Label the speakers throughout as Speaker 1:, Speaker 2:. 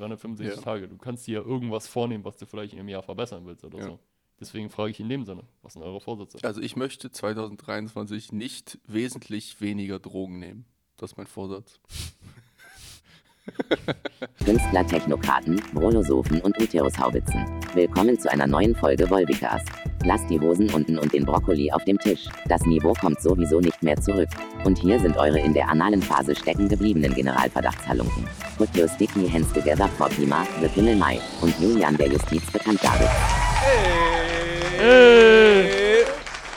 Speaker 1: 365
Speaker 2: Ja.
Speaker 1: Tage. Du kannst dir ja irgendwas vornehmen, was du vielleicht im Jahr verbessern willst oder
Speaker 2: Ja.
Speaker 1: so. Deswegen frage ich in dem Sinne, was sind eure Vorsätze?
Speaker 2: Also ich möchte 2023 nicht wesentlich weniger Drogen nehmen. Das ist mein Vorsatz.
Speaker 3: Künstler, Technokraten, Brolosophen und Uterushaubitzen. Willkommen zu einer neuen Folge Volvicast. Lasst die Hosen unten und den Brokkoli auf dem Tisch. Das Niveau kommt sowieso nicht mehr zurück. Und hier sind eure in der analen Phase stecken gebliebenen Generalverdachtshalunken. Put your sticky hands together for Pima, the Pimmel Mai und Julian der Justiz bekannt David.
Speaker 2: Hey!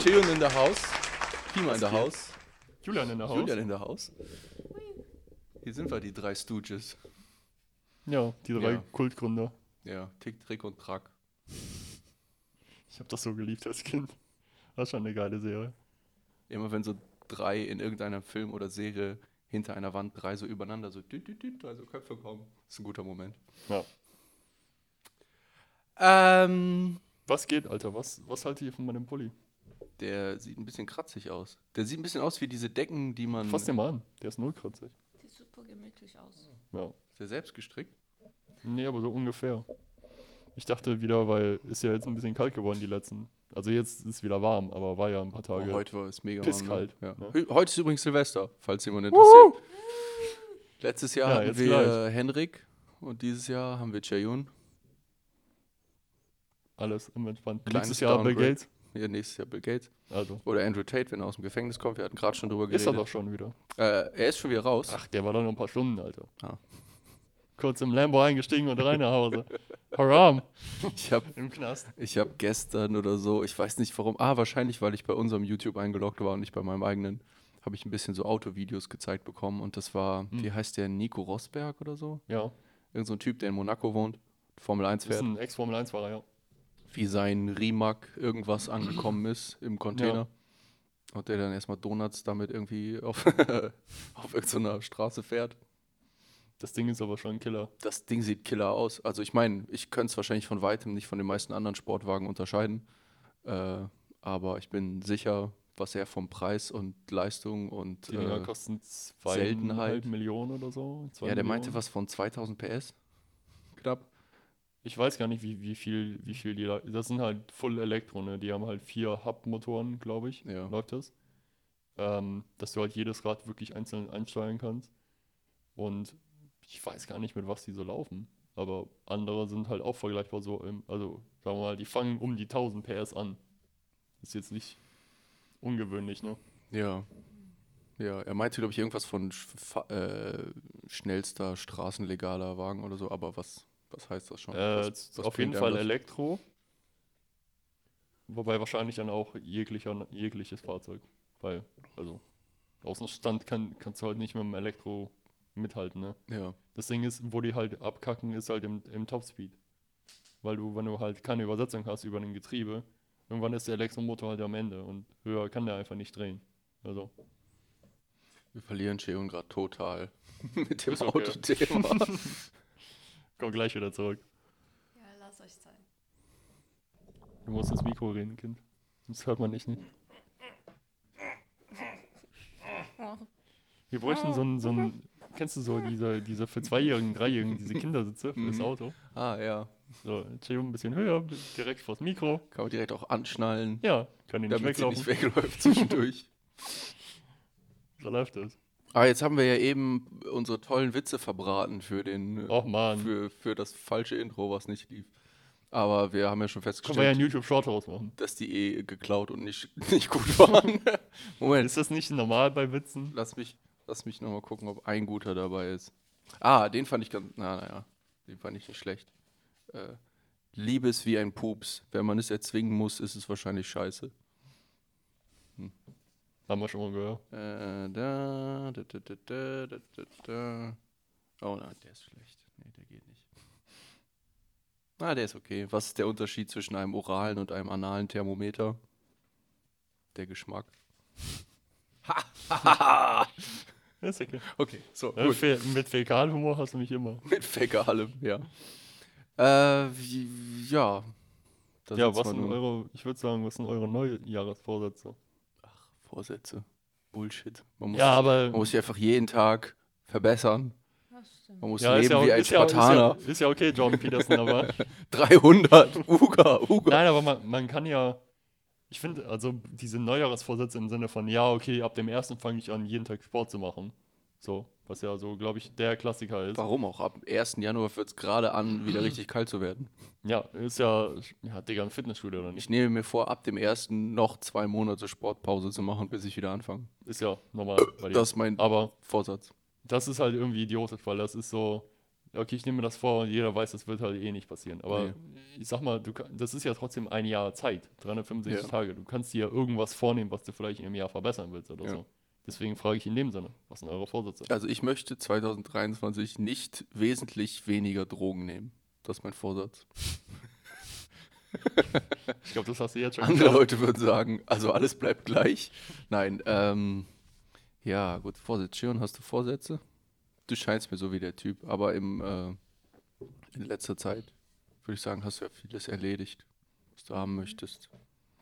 Speaker 2: Chillon in der Haus. Pima in der? Haus.
Speaker 1: Julian in der Haus?
Speaker 2: Julian in der Haus. Hier sind wir, die drei Stooges.
Speaker 1: Ja, die drei
Speaker 2: Ja.
Speaker 1: Kultgründer.
Speaker 2: Ja, Tick, Trick und Track.
Speaker 1: Ich habe das so geliebt als Kind. Das ist schon eine geile Serie.
Speaker 2: Immer wenn so drei in irgendeinem Film oder Serie hinter einer Wand drei so übereinander so düt, düt, düt, drei so Köpfe kommen. ist ein guter Moment.
Speaker 1: Ja.
Speaker 2: Ähm,
Speaker 1: Was geht, Alter? Was, was haltet ihr von meinem Pulli?
Speaker 2: der sieht ein bisschen kratzig aus. Der sieht ein bisschen aus wie diese Decken, die man.
Speaker 1: Fass den mal an. Der ist null kratzig.
Speaker 4: Gemütlich aus.
Speaker 1: Ja.
Speaker 2: Ist der selbst gestrickt?
Speaker 1: Nee, aber so ungefähr. Ich dachte wieder, weil ist ja jetzt ein bisschen kalt geworden, die letzten. Also jetzt ist es wieder warm, aber war ja ein paar Tage.
Speaker 2: Oh, heute war es mega
Speaker 1: pisskalt,
Speaker 2: warm. Ne?
Speaker 1: ne?
Speaker 2: Ja. Heute ist übrigens Silvester, falls jemand interessiert. Letztes Jahr
Speaker 1: Ja,
Speaker 2: hatten wir
Speaker 1: gleich.
Speaker 2: Henrik und dieses Jahr haben wir Cheyun.
Speaker 1: Alles im Entspannt.
Speaker 2: Kleines
Speaker 1: Nächstes Jahr Bill. Gates.
Speaker 2: Ja, nächstes Jahr Bill Gates.
Speaker 1: Also.
Speaker 2: Oder Andrew Tate, wenn er aus dem Gefängnis kommt. Wir hatten gerade schon drüber geredet.
Speaker 1: Ist er doch schon wieder.
Speaker 2: Äh, er ist schon wieder raus.
Speaker 1: Ach, der war doch noch ein paar Stunden, Alter.
Speaker 2: Ah.
Speaker 1: Kurz im Lambo eingestiegen und rein nach Hause. Haram.
Speaker 2: Ich habe
Speaker 1: Im Knast.
Speaker 2: ich hab gestern oder so, ich weiß nicht warum, ah, wahrscheinlich, weil ich bei unserem YouTube eingeloggt war und nicht bei meinem eigenen, habe ich ein bisschen so Autovideos gezeigt bekommen. Und das war,
Speaker 1: Hm.
Speaker 2: wie heißt der, Nico Rosberg oder so?
Speaker 1: Ja.
Speaker 2: Irgend so ein Typ, der in Monaco wohnt, Formel 1
Speaker 1: Ist
Speaker 2: fährt.
Speaker 1: ein Ex-Formel-1-Fahrer, ja.
Speaker 2: Wie sein Rimac irgendwas angekommen ist im Container. Und der dann erstmal Donuts damit irgendwie auf, auf irgendeiner Straße fährt.
Speaker 1: Das Ding ist aber schon ein Killer.
Speaker 2: Das Ding sieht killer aus. Also ich meine, ich könnte es wahrscheinlich von weitem nicht von den meisten anderen Sportwagen unterscheiden. Äh, aber ich bin sicher, was er vom Preis und Leistung und
Speaker 1: Die Dinger
Speaker 2: äh,
Speaker 1: kosten
Speaker 2: Seltenheit.
Speaker 1: 2,5 Millionen oder so. zwei
Speaker 2: ja, der meinte
Speaker 1: Millionen.
Speaker 2: was von 2000 PS. Knapp.
Speaker 1: Ich weiß gar nicht, wie, wie, viel, wie viel die. Das sind halt Full Elektro, ne? Die haben halt vier Hub-Motoren, glaube ich.
Speaker 2: Ja.
Speaker 1: Läuft das? Ähm, dass du halt jedes Rad wirklich einzeln einsteuern kannst. Und ich weiß gar nicht, mit was die so laufen. Aber andere sind halt auch vergleichbar so. Im, also, sagen wir mal, die fangen um die 1000 PS an. Ist jetzt nicht ungewöhnlich, ne?
Speaker 2: Ja. Ja, er meinte, glaube ich, irgendwas von äh, schnellster straßenlegaler Wagen oder so, aber was, was heißt das schon?
Speaker 1: Äh,
Speaker 2: was, was
Speaker 1: auf jeden Fall? Elektro. Wobei wahrscheinlich dann auch jeglicher, jegliches Fahrzeug. Weil, also, Außenstand kann, kannst du halt nicht mit dem Elektro mithalten, ne?
Speaker 2: Ja,
Speaker 1: Das Ding ist, wo die halt abkacken, ist halt im, im Topspeed. Weil du, wenn du halt keine Übersetzung hast über ein Getriebe, irgendwann ist der Elektromotor halt am Ende und höher kann der einfach nicht drehen. Also,
Speaker 2: wir verlieren Cheon gerade total mit dem
Speaker 1: okay.
Speaker 2: Autothema.
Speaker 1: komm gleich wieder zurück.
Speaker 4: Ja, lasst euch Zeit.
Speaker 1: Du musst ins Mikro reden, Kind. Das hört man nicht, nicht. Wir bräuchten so ein, so ein kennst du so diese, diese für Zweijährigen, Dreijährigen, diese Kindersitze für das
Speaker 2: Mhm.
Speaker 1: Auto?
Speaker 2: ah ja,
Speaker 1: So, chill ein bisschen höher, direkt vors Mikro.
Speaker 2: kann man direkt auch anschnallen,
Speaker 1: Ja, kann die nicht
Speaker 2: damit sie
Speaker 1: weglaufen.
Speaker 2: nicht wegläuft zwischendurch.
Speaker 1: So läuft es.
Speaker 2: Ah, jetzt haben wir ja eben unsere tollen Witze verbraten für den, äh,
Speaker 1: Och man,
Speaker 2: für, für das falsche Intro, was nicht lief. Aber wir haben ja schon
Speaker 1: können wir ja
Speaker 2: festgestellt,
Speaker 1: einen YouTube-Short rausmachen.
Speaker 2: dass die eh geklaut und nicht, nicht gut waren. Moment,
Speaker 1: Ist das nicht normal bei Witzen?
Speaker 2: Lass mich, lass mich nochmal gucken, ob ein guter dabei ist. Ah, den fand ich ganz. Na, naja, den fand ich nicht schlecht. Äh, Liebe ist wie ein Pups. Wenn man es erzwingen muss, ist es wahrscheinlich scheiße.
Speaker 1: Haben wir schon mal gehört.
Speaker 2: Äh, da, da, da, da, da, da, da. Oh nein, der ist schlecht. Nee, der geht nicht. Ah, der ist okay. Was ist der Unterschied zwischen einem oralen und einem analen Thermometer? Der Geschmack. Ha!
Speaker 1: ist okay.
Speaker 2: Okay, so.
Speaker 1: Ja,
Speaker 2: gut.
Speaker 1: Mit Fäkalhumor hast du mich immer.
Speaker 2: Mit Fäkalem, ja. Äh, ja. Das
Speaker 1: ja, was sind eure, ich würde sagen, was sind eure Neujahresvorsätze?
Speaker 2: Vorsätze. Bullshit. Man muss,
Speaker 1: Ja, aber
Speaker 2: man muss sich einfach jeden Tag verbessern. Man muss
Speaker 1: Ja, ist
Speaker 2: leben
Speaker 1: ja,
Speaker 2: wie ein
Speaker 1: ist, ja, ist,
Speaker 2: Spartaner.
Speaker 1: ja, ist ja okay, Jordan Peterson, aber
Speaker 2: 300, Uga, Uga.
Speaker 1: nein, aber man, man kann ja, ich finde, also diese Neujahrsvorsätze im Sinne von, ja, okay, ab dem ersten fange ich an, jeden Tag Sport zu machen. So, was ja so, glaube ich, der Klassiker ist.
Speaker 2: Warum auch? Ab 1. Januar fängt es gerade an, wieder richtig kalt zu werden.
Speaker 1: Ja, ist ja, ja, Digga, ein Fitnessstudio oder nicht?
Speaker 2: Ich nehme mir vor, ab dem 1. noch zwei Monate Sportpause zu machen, bis ich wieder anfange.
Speaker 1: Ist ja normal bei dir.
Speaker 2: Das ist mein
Speaker 1: aber
Speaker 2: Vorsatz.
Speaker 1: das ist halt irgendwie idiotisch, weil das ist so, okay, ich nehme mir das vor und jeder weiß, das wird halt eh nicht passieren. Aber
Speaker 2: Nee.
Speaker 1: ich sag mal, du, kann- das ist ja trotzdem ein Jahr Zeit, 365
Speaker 2: Ja.
Speaker 1: Tage. Du kannst dir irgendwas vornehmen, was du vielleicht im Jahr verbessern willst oder
Speaker 2: Ja.
Speaker 1: so. Deswegen frage ich in dem Sinne, was sind eure Vorsätze?
Speaker 2: Also ich möchte 2023 nicht wesentlich weniger Drogen nehmen. Das ist mein Vorsatz.
Speaker 1: Ich glaube, das hast du jetzt schon
Speaker 2: Andere
Speaker 1: geschafft.
Speaker 2: Leute würden sagen, also alles bleibt gleich. Nein, ähm, ja, gut, Vorsätze. Shion, hast du Vorsätze? Du scheinst mir so wie der Typ, aber im, äh, in letzter Zeit würde ich sagen, hast du ja vieles erledigt, was du haben möchtest.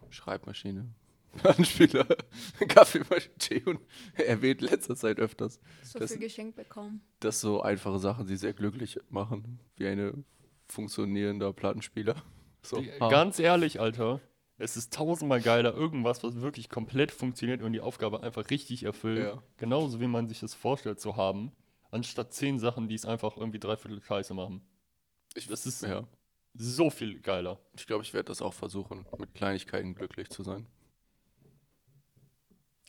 Speaker 2: Schreibmaschine, Plattenspieler, Kaffeemaschine. Shion erwähnt in letzter Zeit öfters.
Speaker 4: So
Speaker 2: Das-
Speaker 4: viel geschenkt bekommen.
Speaker 2: Das so einfache Sachen, die sehr glücklich machen, wie eine funktionierender Plattenspieler. So,
Speaker 1: Die-
Speaker 2: ah,
Speaker 1: Ganz ehrlich, Alter, es ist tausendmal geiler, irgendwas, was wirklich komplett funktioniert und die Aufgabe einfach richtig erfüllt,
Speaker 2: Ja.
Speaker 1: genauso wie man sich das vorstellt zu haben, anstatt zehn Sachen, die es einfach irgendwie dreiviertel Scheiße machen.
Speaker 2: ich,
Speaker 1: Das ist
Speaker 2: ja.
Speaker 1: so viel geiler.
Speaker 2: Ich glaube, ich werde das auch versuchen, mit Kleinigkeiten glücklich zu sein.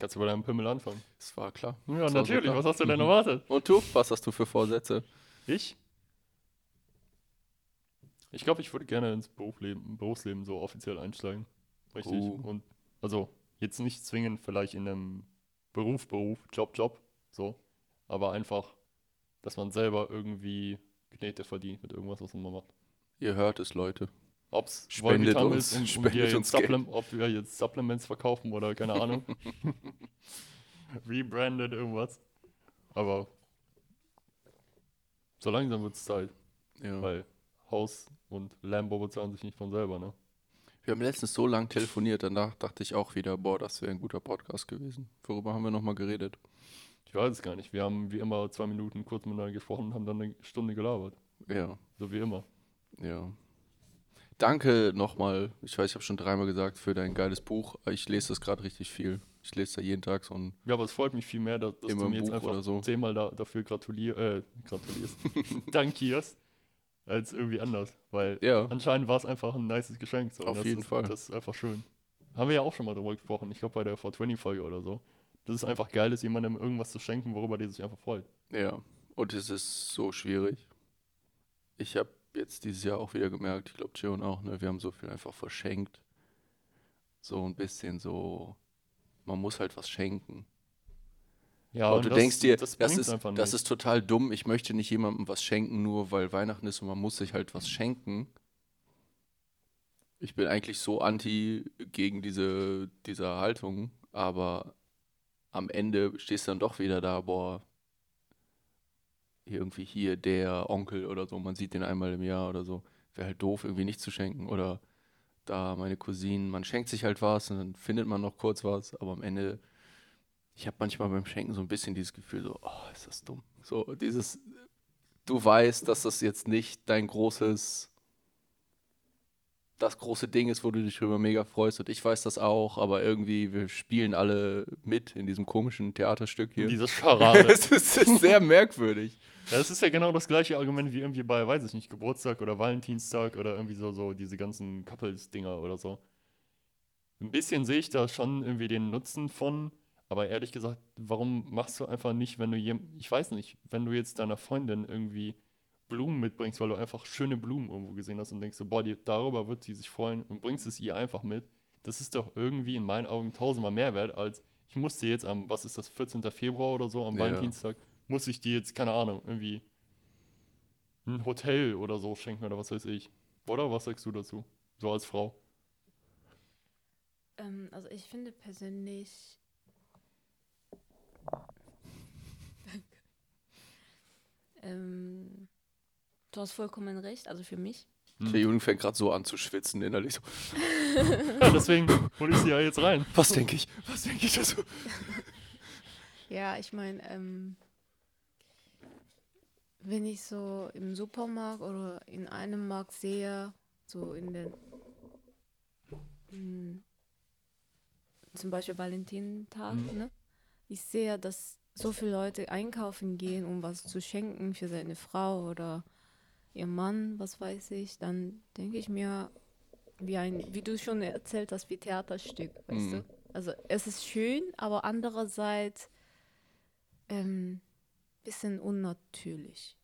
Speaker 1: Kannst du bei deinem Pimmel anfangen?
Speaker 2: Das war klar.
Speaker 1: Ja,
Speaker 2: Das
Speaker 1: natürlich.
Speaker 2: klar.
Speaker 1: Was hast du denn
Speaker 2: Mhm.
Speaker 1: erwartet?
Speaker 2: Und du, was hast du für Vorsätze?
Speaker 1: Ich? Ich glaube, ich würde gerne ins Berufsleben, Berufsleben so offiziell einsteigen. Richtig.
Speaker 2: Oh.
Speaker 1: Und also jetzt nicht zwingend vielleicht in einem Beruf, Beruf, Job, Job, so. Aber einfach, dass man selber irgendwie Knete verdient mit irgendwas, was man macht.
Speaker 2: Ihr hört es, Leute.
Speaker 1: Ob es
Speaker 2: Spendet uns-
Speaker 1: ist, um, um
Speaker 2: spendet
Speaker 1: wir jetzt
Speaker 2: uns Geld.
Speaker 1: Supplem ob wir jetzt Supplements verkaufen oder keine Ahnung. Rebranded irgendwas. Aber so langsam wird es Zeit,
Speaker 2: Ja.
Speaker 1: weil Haus und Lambo bezahlen sich nicht von selber, ne?
Speaker 2: Wir haben letztens so lang telefoniert, danach dachte ich auch wieder, boah, das wäre ein guter Podcast gewesen. Worüber haben wir nochmal geredet?
Speaker 1: Ich weiß es gar nicht. Wir haben wie immer zwei Minuten kurz miteinander gesprochen und haben dann eine Stunde gelabert.
Speaker 2: Ja,
Speaker 1: So wie immer.
Speaker 2: ja. Danke nochmal, ich weiß, ich habe schon dreimal gesagt, für dein geiles Buch. Ich lese das gerade richtig viel. Ich lese da jeden Tag so ein
Speaker 1: Ja, aber es freut mich viel mehr, dass, dass du mir jetzt
Speaker 2: Buch
Speaker 1: einfach
Speaker 2: so.
Speaker 1: zehnmal da, dafür gratulier, äh, gratulierst, dankierst, als irgendwie anders. Weil
Speaker 2: Ja.
Speaker 1: anscheinend war es einfach ein nices Geschenk. So.
Speaker 2: Auf
Speaker 1: das
Speaker 2: jeden
Speaker 1: ist,
Speaker 2: Fall.
Speaker 1: Das ist einfach schön. Haben wir ja auch schon mal drüber gesprochen. Ich glaube bei der 420-Folge oder so. Das ist einfach geil, ist jemandem irgendwas zu schenken, worüber der sich einfach freut.
Speaker 2: Ja, und es ist so schwierig. Ich habe jetzt dieses Jahr auch wieder gemerkt, ich glaube, Jion auch, ne, wir haben so viel einfach verschenkt. So ein bisschen so, man muss halt was schenken.
Speaker 1: Ja,
Speaker 2: und du
Speaker 1: das-
Speaker 2: denkst dir,
Speaker 1: das,
Speaker 2: das, ist, das ist total dumm. Ich möchte nicht jemandem was schenken, nur weil Weihnachten ist und man muss sich halt was schenken. Ich bin eigentlich so anti gegen diese, diese Haltung, aber am Ende stehst du dann doch wieder da, boah, irgendwie hier der Onkel oder so, man sieht den einmal im Jahr oder so. Wäre halt doof, irgendwie nicht zu schenken. Oder da meine Cousinen, man schenkt sich halt was und dann findet man noch kurz was, aber am Ende ich habe manchmal beim Schenken so ein bisschen dieses Gefühl, so, oh, ist das dumm. So, dieses, du weißt, dass das jetzt nicht dein großes, das große Ding ist, wo du dich drüber mega freust. Und ich weiß das auch, aber irgendwie, wir spielen alle mit in diesem komischen Theaterstück hier.
Speaker 1: Diese Scharade.
Speaker 2: es ist, es ist sehr merkwürdig.
Speaker 1: Ja, Das ist ja genau das gleiche Argument wie irgendwie bei, weiß ich nicht, Geburtstag oder Valentinstag oder irgendwie so, so diese ganzen Couples-Dinger oder so. Ein bisschen sehe ich da schon irgendwie den Nutzen von, aber ehrlich gesagt, warum machst du einfach nicht, wenn du jem, ich weiß nicht, wenn du jetzt deiner Freundin irgendwie Blumen mitbringst, weil du einfach schöne Blumen irgendwo gesehen hast und denkst so, boah, die, darüber wird sie sich freuen und bringst es ihr einfach mit. Das ist doch irgendwie in meinen Augen tausendmal mehr wert, als ich muss dir jetzt am, was ist das, 14. Februar oder so, am
Speaker 2: Ja.
Speaker 1: Valentinstag, muss ich dir jetzt, keine Ahnung, irgendwie ein Hotel oder so schenken oder was weiß ich. Oder was sagst du dazu? So als Frau.
Speaker 4: Ähm, also ich finde persönlich. Danke. Ähm, du hast vollkommen recht, also für mich.
Speaker 2: Der Junge fängt gerade so an zu schwitzen innerlich. So,
Speaker 1: Ja, deswegen hole ich sie ja jetzt rein.
Speaker 2: was denke ich? Was denke ich dazu?
Speaker 4: Ja, ich meine, ähm, wenn ich so im Supermarkt oder in einem Markt sehe, so in den mm, zum Beispiel Valentintag,
Speaker 1: Mhm.
Speaker 4: ne? Ich sehe, dass so viele Leute einkaufen gehen, um was zu schenken für seine Frau oder ihr Mann, was weiß ich, dann denke ich mir, wie ein, wie du schon erzählt hast, wie Theaterstück, weißt
Speaker 2: Mhm.
Speaker 4: du? Also es ist schön, aber andererseits ähm, bisschen unnatürlich.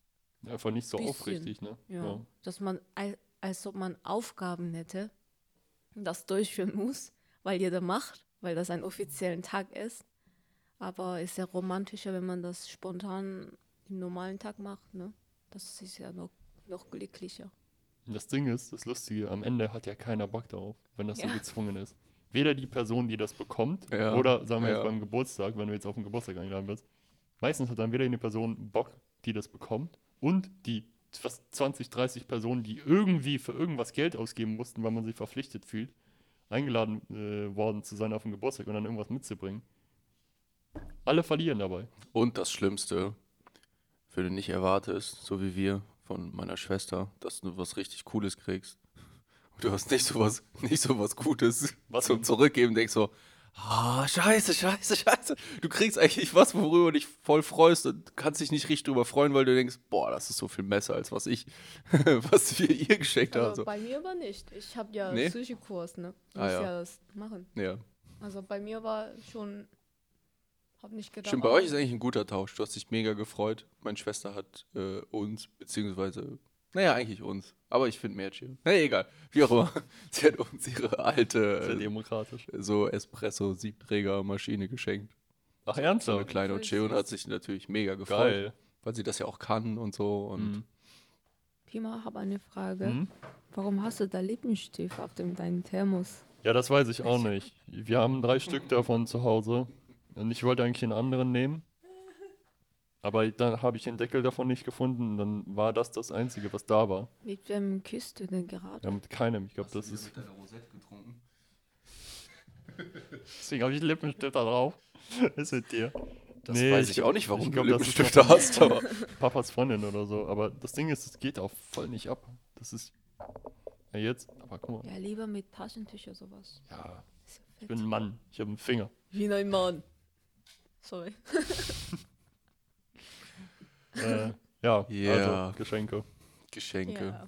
Speaker 1: Einfach nicht so
Speaker 4: Bisschen,
Speaker 1: aufrichtig, ne?
Speaker 4: Ja. Dass man, al- als ob man Aufgaben hätte, das durchführen muss, weil jeder macht, weil das ein offizieller Tag ist. Aber ist ja romantischer, wenn man das spontan im normalen Tag macht, ne? Das ist ja noch, noch glücklicher.
Speaker 1: Und das Ding ist, das Lustige, am Ende hat ja keiner Bock darauf, wenn das so
Speaker 4: Ja.
Speaker 1: gezwungen ist. Weder die Person, die das bekommt,
Speaker 2: Ja,
Speaker 1: oder sagen wir
Speaker 2: ja.
Speaker 1: jetzt beim Geburtstag, wenn du jetzt auf den Geburtstag eingeladen wirst. Meistens hat dann weder eine Person Bock, die das bekommt, und die fast 20, 30 Personen, die irgendwie für irgendwas Geld ausgeben mussten, weil man sich verpflichtet fühlt, eingeladen äh, worden zu sein auf den Geburtstag und dann irgendwas mitzubringen. Alle verlieren dabei.
Speaker 2: Und das Schlimmste, wenn du nicht erwartest, so wie wir von meiner Schwester, dass du was richtig Cooles kriegst. Und du hast nicht so was, nicht so was Gutes
Speaker 1: Was
Speaker 2: zum? Zurückgeben, denkst so, ah, scheiße, scheiße, scheiße. Du kriegst eigentlich was, worüber du dich voll freust und kannst dich nicht richtig drüber freuen, weil du denkst, boah, das ist so viel besser, als was ich, was wir ihr geschenkt haben.
Speaker 4: Aber
Speaker 2: So.
Speaker 4: bei mir war nicht. Ich habe ja
Speaker 2: Nee?
Speaker 4: Sushi-Kurs, ne?
Speaker 2: Ah,
Speaker 4: Muss
Speaker 2: ja.
Speaker 4: ja das machen.
Speaker 2: Ja.
Speaker 4: Also bei mir war schon, hab nicht gedacht.
Speaker 2: Stimmt, bei
Speaker 4: oh,
Speaker 2: euch ist eigentlich ein guter Tausch. Du hast dich mega gefreut. Meine Schwester hat äh, uns, beziehungsweise, naja, eigentlich uns. Aber ich finde mehr chill. Na egal, wie auch immer. Sie hat uns ihre alte
Speaker 1: Sehr demokratisch.
Speaker 2: so Espresso-Siebträger-Maschine geschenkt.
Speaker 1: Ach,
Speaker 2: So eine
Speaker 1: ernsthaft?
Speaker 2: kleine und hat sich natürlich mega gefreut.
Speaker 1: Geil.
Speaker 2: Weil sie das ja auch kann und so. Und
Speaker 1: Mhm.
Speaker 4: Pima, habe eine Frage.
Speaker 1: Mhm.
Speaker 4: Warum hast du da Lippenstift auf dem deinen Thermos?
Speaker 1: Ja, das weiß ich auch nicht. Wir haben drei Stück davon zu Hause. Und ich wollte eigentlich den anderen nehmen. Aber dann habe ich den Deckel davon nicht gefunden. Und dann war das das Einzige, was da war.
Speaker 4: Mit wem küsst du denn gerade?
Speaker 1: Ja, mit keinem. Ich glaube, das ist.
Speaker 2: deiner Rosette getrunken?
Speaker 1: Deswegen habe ich Lippenstift da drauf. ist mit dir.
Speaker 2: Das
Speaker 1: Nee,
Speaker 2: weiß
Speaker 1: ich
Speaker 2: ich, auch nicht, warum
Speaker 1: ich
Speaker 2: du
Speaker 1: glaub, das ist
Speaker 2: Lippenstifte hast, aber
Speaker 1: Papas Freundin oder so. Aber das Ding ist, es geht auch voll nicht ab. Das ist. Ja, jetzt. Aber guck mal.
Speaker 4: Ja, lieber mit Taschentücher sowas.
Speaker 1: Ja, ich bin ein Mann. Ich habe einen Finger.
Speaker 4: Wie ein Mann. Sorry.
Speaker 1: Äh, ja,
Speaker 2: Ja.
Speaker 1: also Geschenke.
Speaker 2: Geschenke.
Speaker 4: Ja.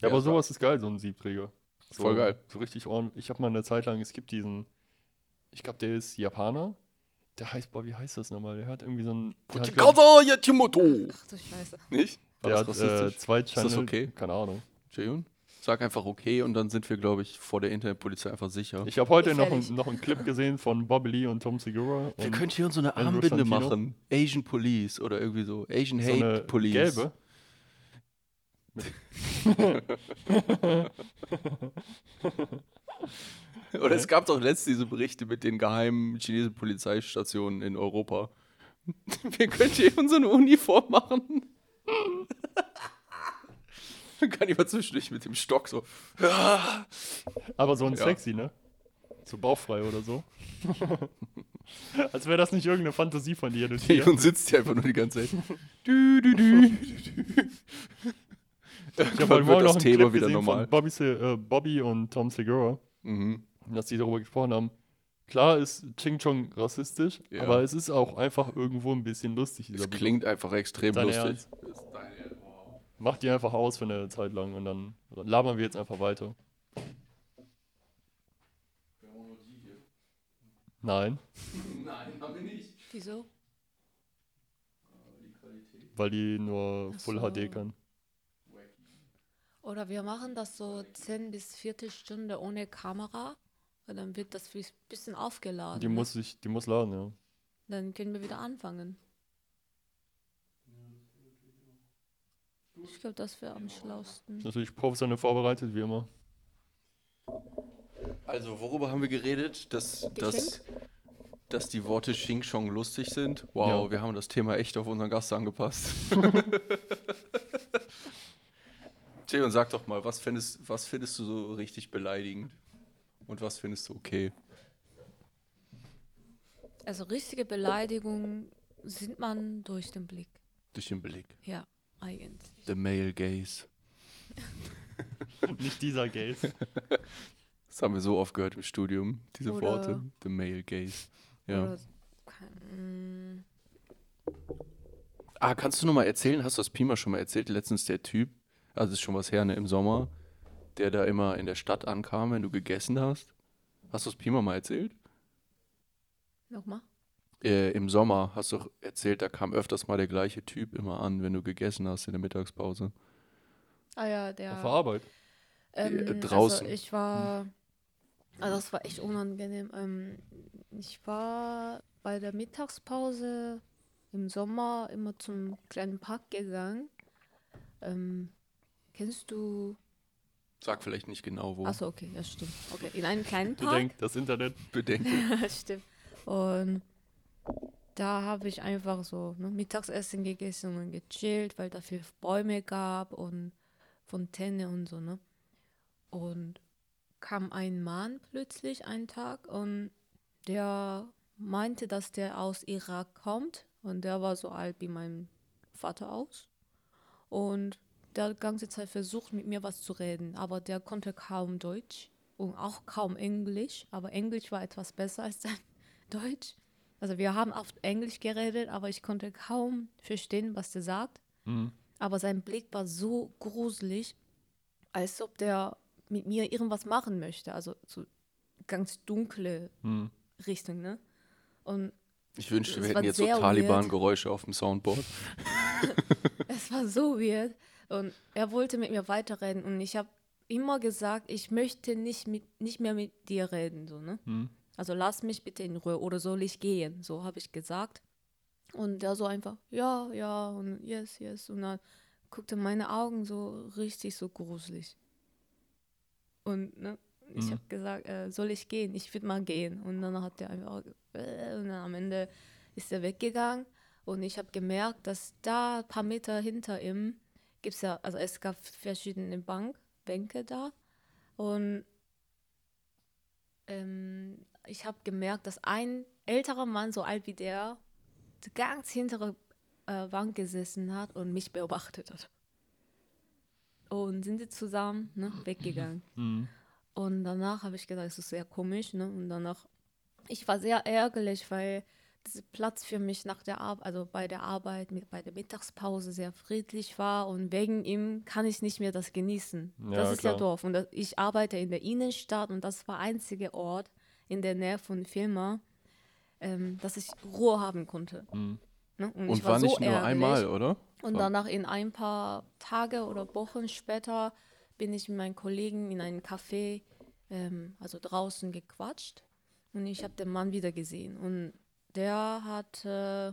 Speaker 1: Ja, aber
Speaker 2: so-
Speaker 1: sowas ist geil, so ein Siebträger. So,
Speaker 2: Voll geil.
Speaker 1: So richtig ordentlich. Ich habe mal eine Zeit lang, es gibt diesen, ich glaube, der ist Japaner. Der heißt, boah, wie heißt das nochmal? Der hat irgendwie so ein.
Speaker 2: Kaza Yatimoto!
Speaker 4: Ach du Scheiße.
Speaker 2: Nicht?
Speaker 1: Der
Speaker 2: das
Speaker 1: hat äh, zwei
Speaker 2: das
Speaker 1: Channel.
Speaker 2: okay?
Speaker 1: Keine Ahnung.
Speaker 2: Jayun? Sag einfach okay und dann sind wir, glaube ich, vor der Internetpolizei einfach sicher.
Speaker 1: Ich habe heute noch, ein, noch einen Clip gesehen von Bobby Lee und Tom Segura.
Speaker 2: wir
Speaker 1: und
Speaker 2: können hier so eine
Speaker 1: Andrew
Speaker 2: Armbinde
Speaker 1: Santino.
Speaker 2: machen. Asian Police oder irgendwie so. Asian
Speaker 1: so
Speaker 2: Hate
Speaker 1: eine
Speaker 2: Police.
Speaker 1: gelbe.
Speaker 2: Oder es gab doch letztens diese Berichte mit den geheimen chinesischen Polizeistationen in Europa. Wir können hier so eine Uniform machen. Dann kann jemand zwischendurch mit dem Stock so.
Speaker 1: Aber so ein
Speaker 2: Ja.
Speaker 1: sexy, ne? So bauchfrei oder so. Als wäre das nicht irgendeine Fantasie von dir. Du Tier.
Speaker 2: Und sitzt hier einfach nur die ganze Zeit. Du, du, du.
Speaker 1: Ich habe heute Morgen noch einen
Speaker 2: Thema wieder normal.
Speaker 1: von Bobby, äh, Bobby und Tom Segura,
Speaker 2: Mhm.
Speaker 1: dass die darüber gesprochen haben. Klar ist Ching Chong rassistisch,
Speaker 2: Ja.
Speaker 1: aber es ist auch einfach irgendwo ein bisschen lustig.
Speaker 2: Es klingt einfach extrem
Speaker 1: Dein
Speaker 2: lustig.
Speaker 1: Ernst? Mach die einfach aus für eine Zeit lang und dann labern wir jetzt einfach weiter. Nein,
Speaker 2: Nein, haben wir nicht.
Speaker 4: Wieso?
Speaker 1: weil die nur
Speaker 4: Ach
Speaker 1: Full
Speaker 4: so.
Speaker 1: HD kann.
Speaker 4: Oder wir machen das so 10 bis Viertelstunde ohne Kamera. Und dann wird das ein bisschen aufgeladen.
Speaker 1: Die
Speaker 4: ne?
Speaker 1: muss ich, die muss laden, ja.
Speaker 4: Dann können wir wieder anfangen. Ich glaube, das wäre am schlausten.
Speaker 1: Natürlich professionell vorbereitet, wie immer.
Speaker 2: Also, worüber haben wir geredet? Dass, dass, dass die Worte Xing Chong lustig sind. Wow,
Speaker 1: Ja.
Speaker 2: wir haben das Thema echt auf unseren Gast angepasst. Jay, sag doch mal, was findest, was findest du so richtig beleidigend? Und was findest du okay?
Speaker 4: Also richtige Beleidigungen sieht man durch den Blick.
Speaker 2: Durch den Blick.
Speaker 4: Ja. Eigentlich.
Speaker 2: The male gaze.
Speaker 1: Nicht dieser Gaze.
Speaker 2: Das haben wir so oft gehört im Studium, diese
Speaker 4: Oder-
Speaker 2: Worte. The male gaze. Ja.
Speaker 4: Oder kein, mm,
Speaker 2: Ah, kannst du noch mal erzählen, hast du das Pima schon mal erzählt, letztens der Typ, also ist schon was her, ne, im Sommer, der da immer in der Stadt ankam, wenn du gegessen hast? Hast du das Pima mal erzählt?
Speaker 4: Nochmal?
Speaker 2: Äh, Im Sommer hast du erzählt, da kam öfters mal der gleiche Typ immer an, wenn du gegessen hast in der Mittagspause.
Speaker 4: Ah ja, der.
Speaker 1: Auf der Arbeit.
Speaker 4: Ähm,
Speaker 2: Äh, draußen.
Speaker 4: Also ich war, also das war echt unangenehm. Ähm, ich war bei der Mittagspause im Sommer immer zum kleinen Park gegangen. Ähm, kennst du?
Speaker 2: Sag vielleicht nicht genau wo.
Speaker 4: Achso, okay, ja stimmt. Okay, in einem kleinen Park.
Speaker 1: Bedenkt, das Internet.
Speaker 2: Bedenke.
Speaker 4: stimmt. Und da habe ich einfach so ne, Mittagsessen gegessen und gechillt, weil da viel Bäume gab und Fontäne und so, ne? Und kam ein Mann plötzlich einen Tag und der meinte, dass der aus Irak kommt und der war so alt wie mein Vater aus. Und der hat die ganze Zeit versucht, mit mir was zu reden, aber der konnte kaum Deutsch und auch kaum Englisch, aber Englisch war etwas besser als sein Deutsch. Also wir haben oft Englisch geredet, aber ich konnte kaum verstehen, was der sagt.
Speaker 1: Mhm.
Speaker 4: Aber sein Blick war so gruselig, als ob der mit mir irgendwas machen möchte. Also so ganz dunkle
Speaker 1: Mhm.
Speaker 4: Richtung, ne? Und
Speaker 2: Ich wünschte, wir hätten jetzt so Taliban-Geräusche auf dem Soundboard.
Speaker 4: es war so weird. Und er wollte mit mir weiterreden und ich habe immer gesagt, ich möchte nicht, mit, nicht mehr mit dir reden, so, ne?
Speaker 1: Mhm.
Speaker 4: Also lass mich bitte in Ruhe oder soll ich gehen? So habe ich gesagt. Und der so einfach, ja, ja, und yes, yes. Und dann guckte meine Augen so richtig so gruselig. Und ne, ich
Speaker 1: Mhm.
Speaker 4: habe gesagt, äh, soll ich gehen? Ich würde mal gehen. Und dann hat der einfach, äh, und dann am Ende ist er weggegangen. Und ich habe gemerkt, dass da ein paar Meter hinter ihm gibt es ja, also es gab verschiedene Bank, Bänke da. Und ähm, ich habe gemerkt, dass ein älterer Mann, so alt wie der, ganz hintere äh, Bank gesessen hat und mich beobachtet hat. Und sind sie zusammen ne, weggegangen.
Speaker 1: Mhm.
Speaker 4: Und danach habe ich gedacht, es ist sehr komisch. Ne? Und danach, ich war sehr ärgerlich, weil dieser Platz für mich nach der Arbeit, also bei der Arbeit, mit, bei der Mittagspause sehr friedlich war und wegen ihm kann ich nicht mehr das genießen.
Speaker 1: Ja,
Speaker 4: das ist ja
Speaker 1: klar.
Speaker 4: Dorf und das, ich arbeite in der Innenstadt und das war einzige Ort in der Nähe von Filma, ähm, dass ich Ruhe haben konnte.
Speaker 1: Mhm.
Speaker 4: Ne? Und,
Speaker 2: Und
Speaker 4: ich
Speaker 2: war,
Speaker 4: war, so
Speaker 2: nicht nur
Speaker 4: ärgerlich.
Speaker 2: einmal, oder?
Speaker 4: Und danach in ein paar Tage oder Wochen später bin ich mit meinen Kollegen in einem Café, ähm, also draußen gequatscht. Und ich habe den Mann wieder gesehen. Und der hat, äh,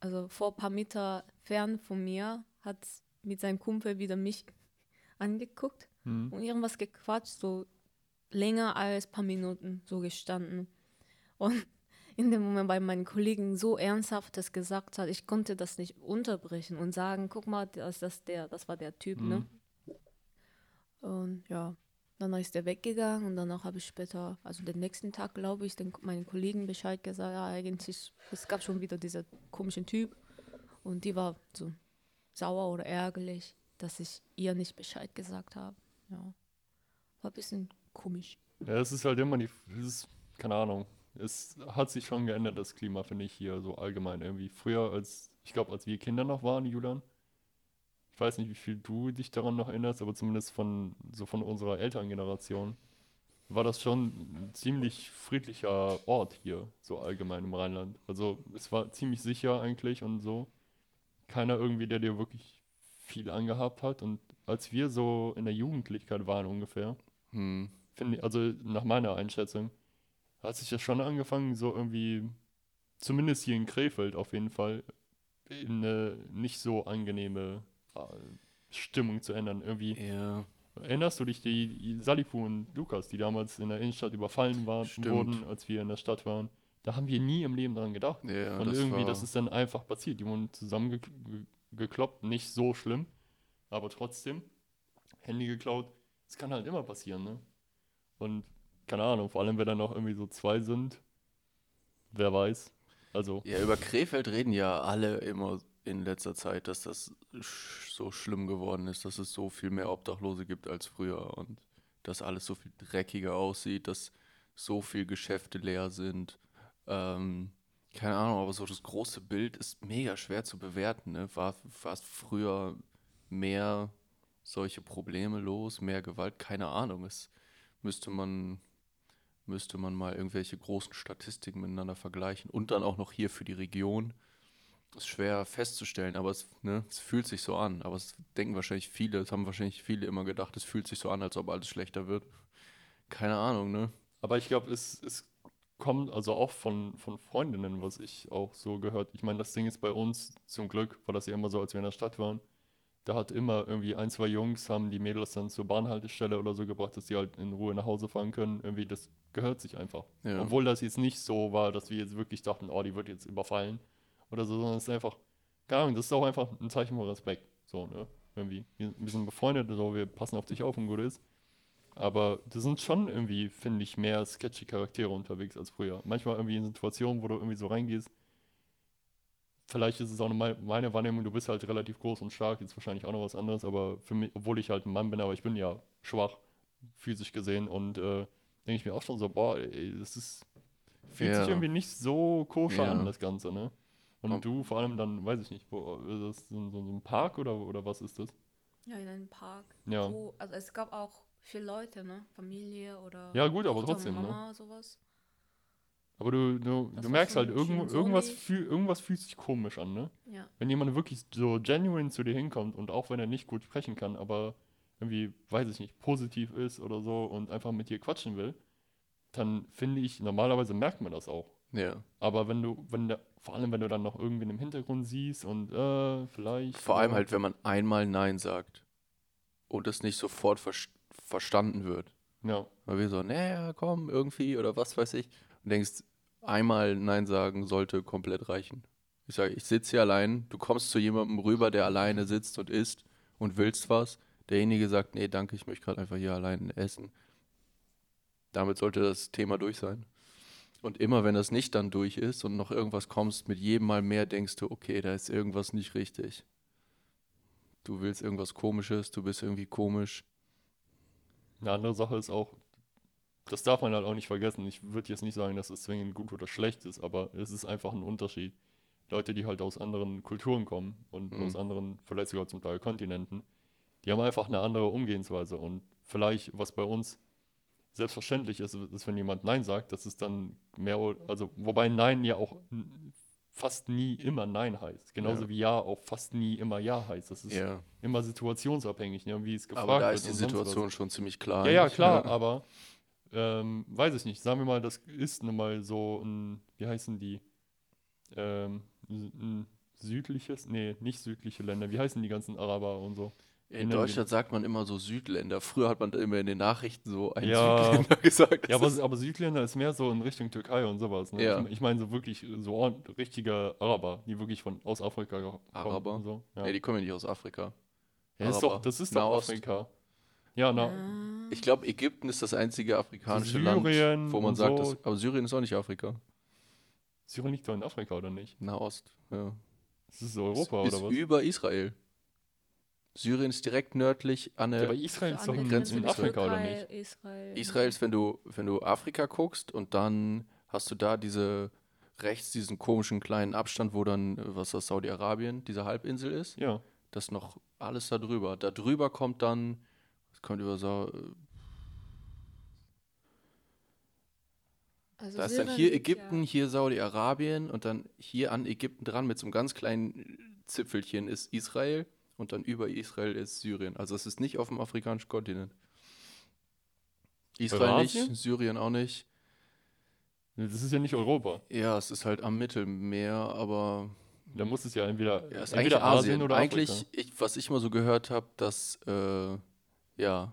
Speaker 4: also vor ein paar Meter fern von mir, hat mit seinem Kumpel wieder mich angeguckt
Speaker 1: Mhm.
Speaker 4: und irgendwas gequatscht, so länger als ein paar Minuten so gestanden. Und in dem Moment, weil mein Kollegen so ernsthaftes gesagt hat, ich konnte das nicht unterbrechen und sagen, guck mal, das, das, der, das war der Typ, ne? Und ja, dann ist er weggegangen und danach habe ich später, also den nächsten Tag, glaube ich, den, meinen Kollegen Bescheid gesagt, ja, eigentlich, es gab schon wieder dieser komischen Typ und die war so sauer oder ärgerlich, dass ich ihr nicht Bescheid gesagt habe. Ja, war ein bisschen komisch.
Speaker 1: Ja, es ist halt immer die, es ist, keine Ahnung, es hat sich schon geändert, das Klima, finde ich hier so allgemein irgendwie. Früher, als, ich glaube, als wir Kinder noch waren, Julian, ich weiß nicht, wie viel du dich daran noch erinnerst, aber zumindest von, so von unserer Elterngeneration, war das schon ein ziemlich friedlicher Ort hier, so allgemein im Rheinland. Also es war ziemlich sicher eigentlich und so. Keiner irgendwie, der dir wirklich viel angehabt hat. Und als wir so in der Jugendlichkeit waren ungefähr,
Speaker 2: Hm.
Speaker 1: Finde also nach meiner Einschätzung, hat sich das schon angefangen, so irgendwie, zumindest hier in Krefeld auf jeden Fall, in eine nicht so angenehme äh, Stimmung zu ändern. Irgendwie,
Speaker 2: Ja.
Speaker 1: erinnerst du dich, die, die Salifu und Lukas, die damals in der Innenstadt überfallen waren,
Speaker 2: Stimmt.
Speaker 1: wurden, als wir in der Stadt waren, da haben wir nie im Leben dran gedacht.
Speaker 2: Ja,
Speaker 1: und
Speaker 2: das
Speaker 1: irgendwie, das ist dann einfach passiert. Die wurden zusammengekloppt, nicht so schlimm, aber trotzdem, Handy geklaut, das kann halt immer passieren, ne? Und keine Ahnung, vor allem, wenn da noch irgendwie so zwei sind, wer weiß. Also,
Speaker 2: Ja, über Krefeld reden ja alle immer in letzter Zeit, dass das so schlimm geworden ist, dass es so viel mehr Obdachlose gibt als früher und dass alles so viel dreckiger aussieht, dass so viel Geschäfte leer sind. Ähm, keine Ahnung, aber so das große Bild ist mega schwer zu bewerten. Ne? War, es früher mehr solche Probleme los, mehr Gewalt? Keine Ahnung. Es müsste man, müsste man mal irgendwelche großen Statistiken miteinander vergleichen und dann auch noch hier für die Region. Ist schwer festzustellen, aber es, ne, es fühlt sich so an. Aber es denken wahrscheinlich viele, es haben wahrscheinlich viele immer gedacht, es fühlt sich so an, als ob alles schlechter wird. Keine Ahnung, ne?
Speaker 1: Aber ich glaube, es, es kommt also auch von, von Freundinnen, was ich auch so gehört. Ich meine, das Ding ist bei uns, zum Glück war das ja immer so, als wir in der Stadt waren. Da hat immer irgendwie ein, zwei Jungs, haben die Mädels dann zur Bahnhaltestelle oder so gebracht, dass sie halt in Ruhe nach Hause fahren können. Irgendwie, das gehört sich einfach.
Speaker 2: Ja.
Speaker 1: Obwohl das jetzt nicht so war, dass wir jetzt wirklich dachten, oh, die wird jetzt überfallen oder so, sondern es ist einfach, keine Ahnung, das ist auch einfach ein Zeichen von Respekt. So, ne? Irgendwie. Wir, sind befreundet, so, wir passen auf dich auf und gut ist. Aber da sind schon irgendwie, finde ich, mehr sketchy Charaktere unterwegs als früher. Manchmal irgendwie in Situationen, wo du irgendwie so reingehst. Vielleicht ist es auch nur mei- meine Wahrnehmung, du bist halt relativ groß und stark, jetzt wahrscheinlich auch noch was anderes, aber für mich, obwohl ich halt ein Mann bin, aber ich bin ja schwach, physisch gesehen und äh, denke ich mir auch schon so, boah, ey, das ist, fühlt
Speaker 2: Ja.
Speaker 1: sich irgendwie nicht so koscher
Speaker 2: Ja.
Speaker 1: an, das Ganze, ne? Und
Speaker 2: Ob-
Speaker 1: du vor allem dann, weiß ich nicht, wo, ist das so, so, so ein Park oder, oder was ist das?
Speaker 4: Ja, in einem Park.
Speaker 1: Ja.
Speaker 4: Wo, also es gab auch viele Leute, ne? Familie oder
Speaker 1: Ja, gut, aber trotzdem, ne?
Speaker 4: Mama, sowas.
Speaker 1: Aber du, du, du merkst halt,
Speaker 4: schön
Speaker 1: irgendwas, fühl, irgendwas fühlt sich komisch an, ne?
Speaker 4: Ja.
Speaker 1: Wenn jemand wirklich so genuine zu dir hinkommt und auch wenn er nicht gut sprechen kann, aber irgendwie, weiß ich nicht, positiv ist oder so und einfach mit dir quatschen will, dann finde ich, normalerweise merkt man das auch.
Speaker 2: Ja.
Speaker 1: Aber wenn du, wenn der, vor allem wenn du dann noch irgendwen im Hintergrund siehst und äh, vielleicht.
Speaker 2: Vor allem halt, wenn man einmal Nein sagt und es nicht sofort ver verstanden wird.
Speaker 1: Ja,
Speaker 2: Weil wir so, naja, komm, irgendwie oder was weiß ich. Und denkst, einmal Nein sagen sollte komplett reichen. Ich sage, ich sitze hier allein, du kommst zu jemandem rüber, der alleine sitzt und isst und willst was. Derjenige sagt, nee, danke, ich möchte gerade einfach hier allein essen. Damit sollte das Thema durch sein. Und immer wenn das nicht dann durch ist und noch irgendwas kommst, mit jedem Mal mehr denkst du, okay, da ist irgendwas nicht richtig. Du willst irgendwas Komisches, du bist irgendwie komisch.
Speaker 1: Eine andere Sache ist auch, das darf man halt auch nicht vergessen. Ich würde jetzt nicht sagen, dass es zwingend gut oder schlecht ist, aber es ist einfach ein Unterschied. Leute, die halt aus anderen Kulturen kommen und
Speaker 2: Mhm.
Speaker 1: aus anderen, vielleicht sogar zum Teil Kontinenten, die haben einfach eine andere Umgehensweise. Und vielleicht, was bei uns selbstverständlich ist, ist, wenn jemand Nein sagt, das ist dann mehr, also wobei Nein ja auch fast nie immer Nein heißt. Genauso
Speaker 2: Ja.
Speaker 1: wie Ja auch fast nie immer Ja heißt. Das ist
Speaker 2: Ja.
Speaker 1: immer situationsabhängig, ne, wie es gefragt
Speaker 2: Aber da
Speaker 1: wird
Speaker 2: ist die. Situation schon ziemlich klar.
Speaker 1: Ja, ja, klar, aber ähm, weiß ich nicht. Sagen wir mal, das ist nun mal so ein, wie heißen die? Ähm, ein südliches, nee, nicht südliche Länder. Wie heißen die ganzen Araber und so?
Speaker 2: In
Speaker 1: Nennen
Speaker 2: Deutschland sagt man immer so Südländer. Früher hat man da immer in den Nachrichten so ein
Speaker 1: Ja.
Speaker 2: Südländer gesagt.
Speaker 1: Ja, aber, aber Südländer ist mehr so in Richtung Türkei und sowas. Ne?
Speaker 2: Ja.
Speaker 1: Ich, ich meine so wirklich so richtige Araber, die wirklich von aus Afrika kommen.
Speaker 2: Araber?
Speaker 1: So. Ja.
Speaker 2: Nee, die kommen ja nicht aus Afrika.
Speaker 1: ja, ist doch, das ist doch. Afrika. Ja, na,
Speaker 4: Ah,
Speaker 2: Ich glaube, Ägypten ist das einzige afrikanische
Speaker 1: Syrien
Speaker 2: Land, wo man sagt,
Speaker 1: so.
Speaker 2: dass, aber Syrien ist auch nicht Afrika.
Speaker 1: Syrien liegt doch in Afrika, oder nicht?
Speaker 2: Nahost, ja.
Speaker 1: Das ist Europa,
Speaker 2: ist
Speaker 1: oder was?
Speaker 2: über Israel. Syrien ist direkt nördlich an
Speaker 1: Ja,
Speaker 2: der
Speaker 1: aber Israel ist doch
Speaker 4: an
Speaker 2: Grenze
Speaker 1: in
Speaker 2: mit
Speaker 1: Afrika, oder nicht?
Speaker 4: Israel.
Speaker 2: Israel ist, wenn du, wenn du Afrika guckst und dann hast du da diese rechts diesen komischen kleinen Abstand, wo dann, was das Saudi-Arabien, diese Halbinsel ist.
Speaker 1: Ja.
Speaker 2: Das ist noch alles da drüber. Da drüber kommt dann, es kommt über so,
Speaker 4: Also
Speaker 2: da ist dann hier Ägypten,
Speaker 4: Ja,
Speaker 2: hier Saudi-Arabien und dann hier an Ägypten dran mit so einem ganz kleinen Zipfelchen ist Israel und dann über Israel ist Syrien. Also es ist nicht auf dem afrikanischen Kontinent. Israel nicht? Syrien auch nicht.
Speaker 1: Das ist ja nicht Europa.
Speaker 2: Ja, es ist halt am Mittelmeer, aber
Speaker 1: Da muss es ja entweder,
Speaker 2: ja, ist
Speaker 1: entweder Asien
Speaker 2: Asien.
Speaker 1: oder
Speaker 2: eigentlich,
Speaker 1: Afrika.
Speaker 2: ich, was ich mal so gehört habe, dass äh, ja,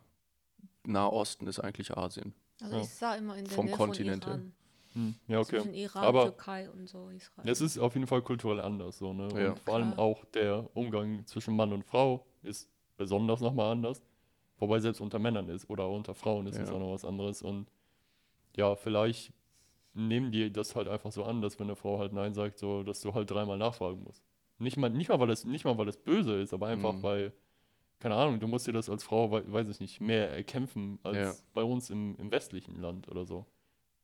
Speaker 2: Nahosten ist eigentlich Asien.
Speaker 4: also
Speaker 1: Ja.
Speaker 4: ich sah immer in der
Speaker 2: Vom
Speaker 4: Nähe
Speaker 2: Kontinent
Speaker 4: von
Speaker 2: her.
Speaker 4: Iran.
Speaker 1: Hm, ja, okay.
Speaker 4: Zwischen Iran,
Speaker 1: Aber-
Speaker 4: Türkei und so Israel.
Speaker 1: Es ist auf jeden Fall kulturell anders, so, ne?
Speaker 2: Ja.
Speaker 1: Und vor allem
Speaker 4: Klar.
Speaker 1: auch der Umgang zwischen Mann und Frau ist besonders nochmal anders. Wobei selbst unter Männern ist oder unter Frauen ist es
Speaker 2: Ja.
Speaker 1: auch noch was anderes. Und ja, vielleicht nehmen die das halt einfach so an, dass wenn eine Frau halt Nein sagt, so, dass du halt dreimal nachfragen musst. Nicht mal, nicht mal, weil das, nicht mal, weil das böse ist, aber einfach,
Speaker 2: Mhm.
Speaker 1: weil, keine Ahnung, du musst dir das als Frau, wei- weiß ich nicht, mehr erkämpfen als
Speaker 2: Ja.
Speaker 1: bei uns im, im westlichen Land oder so.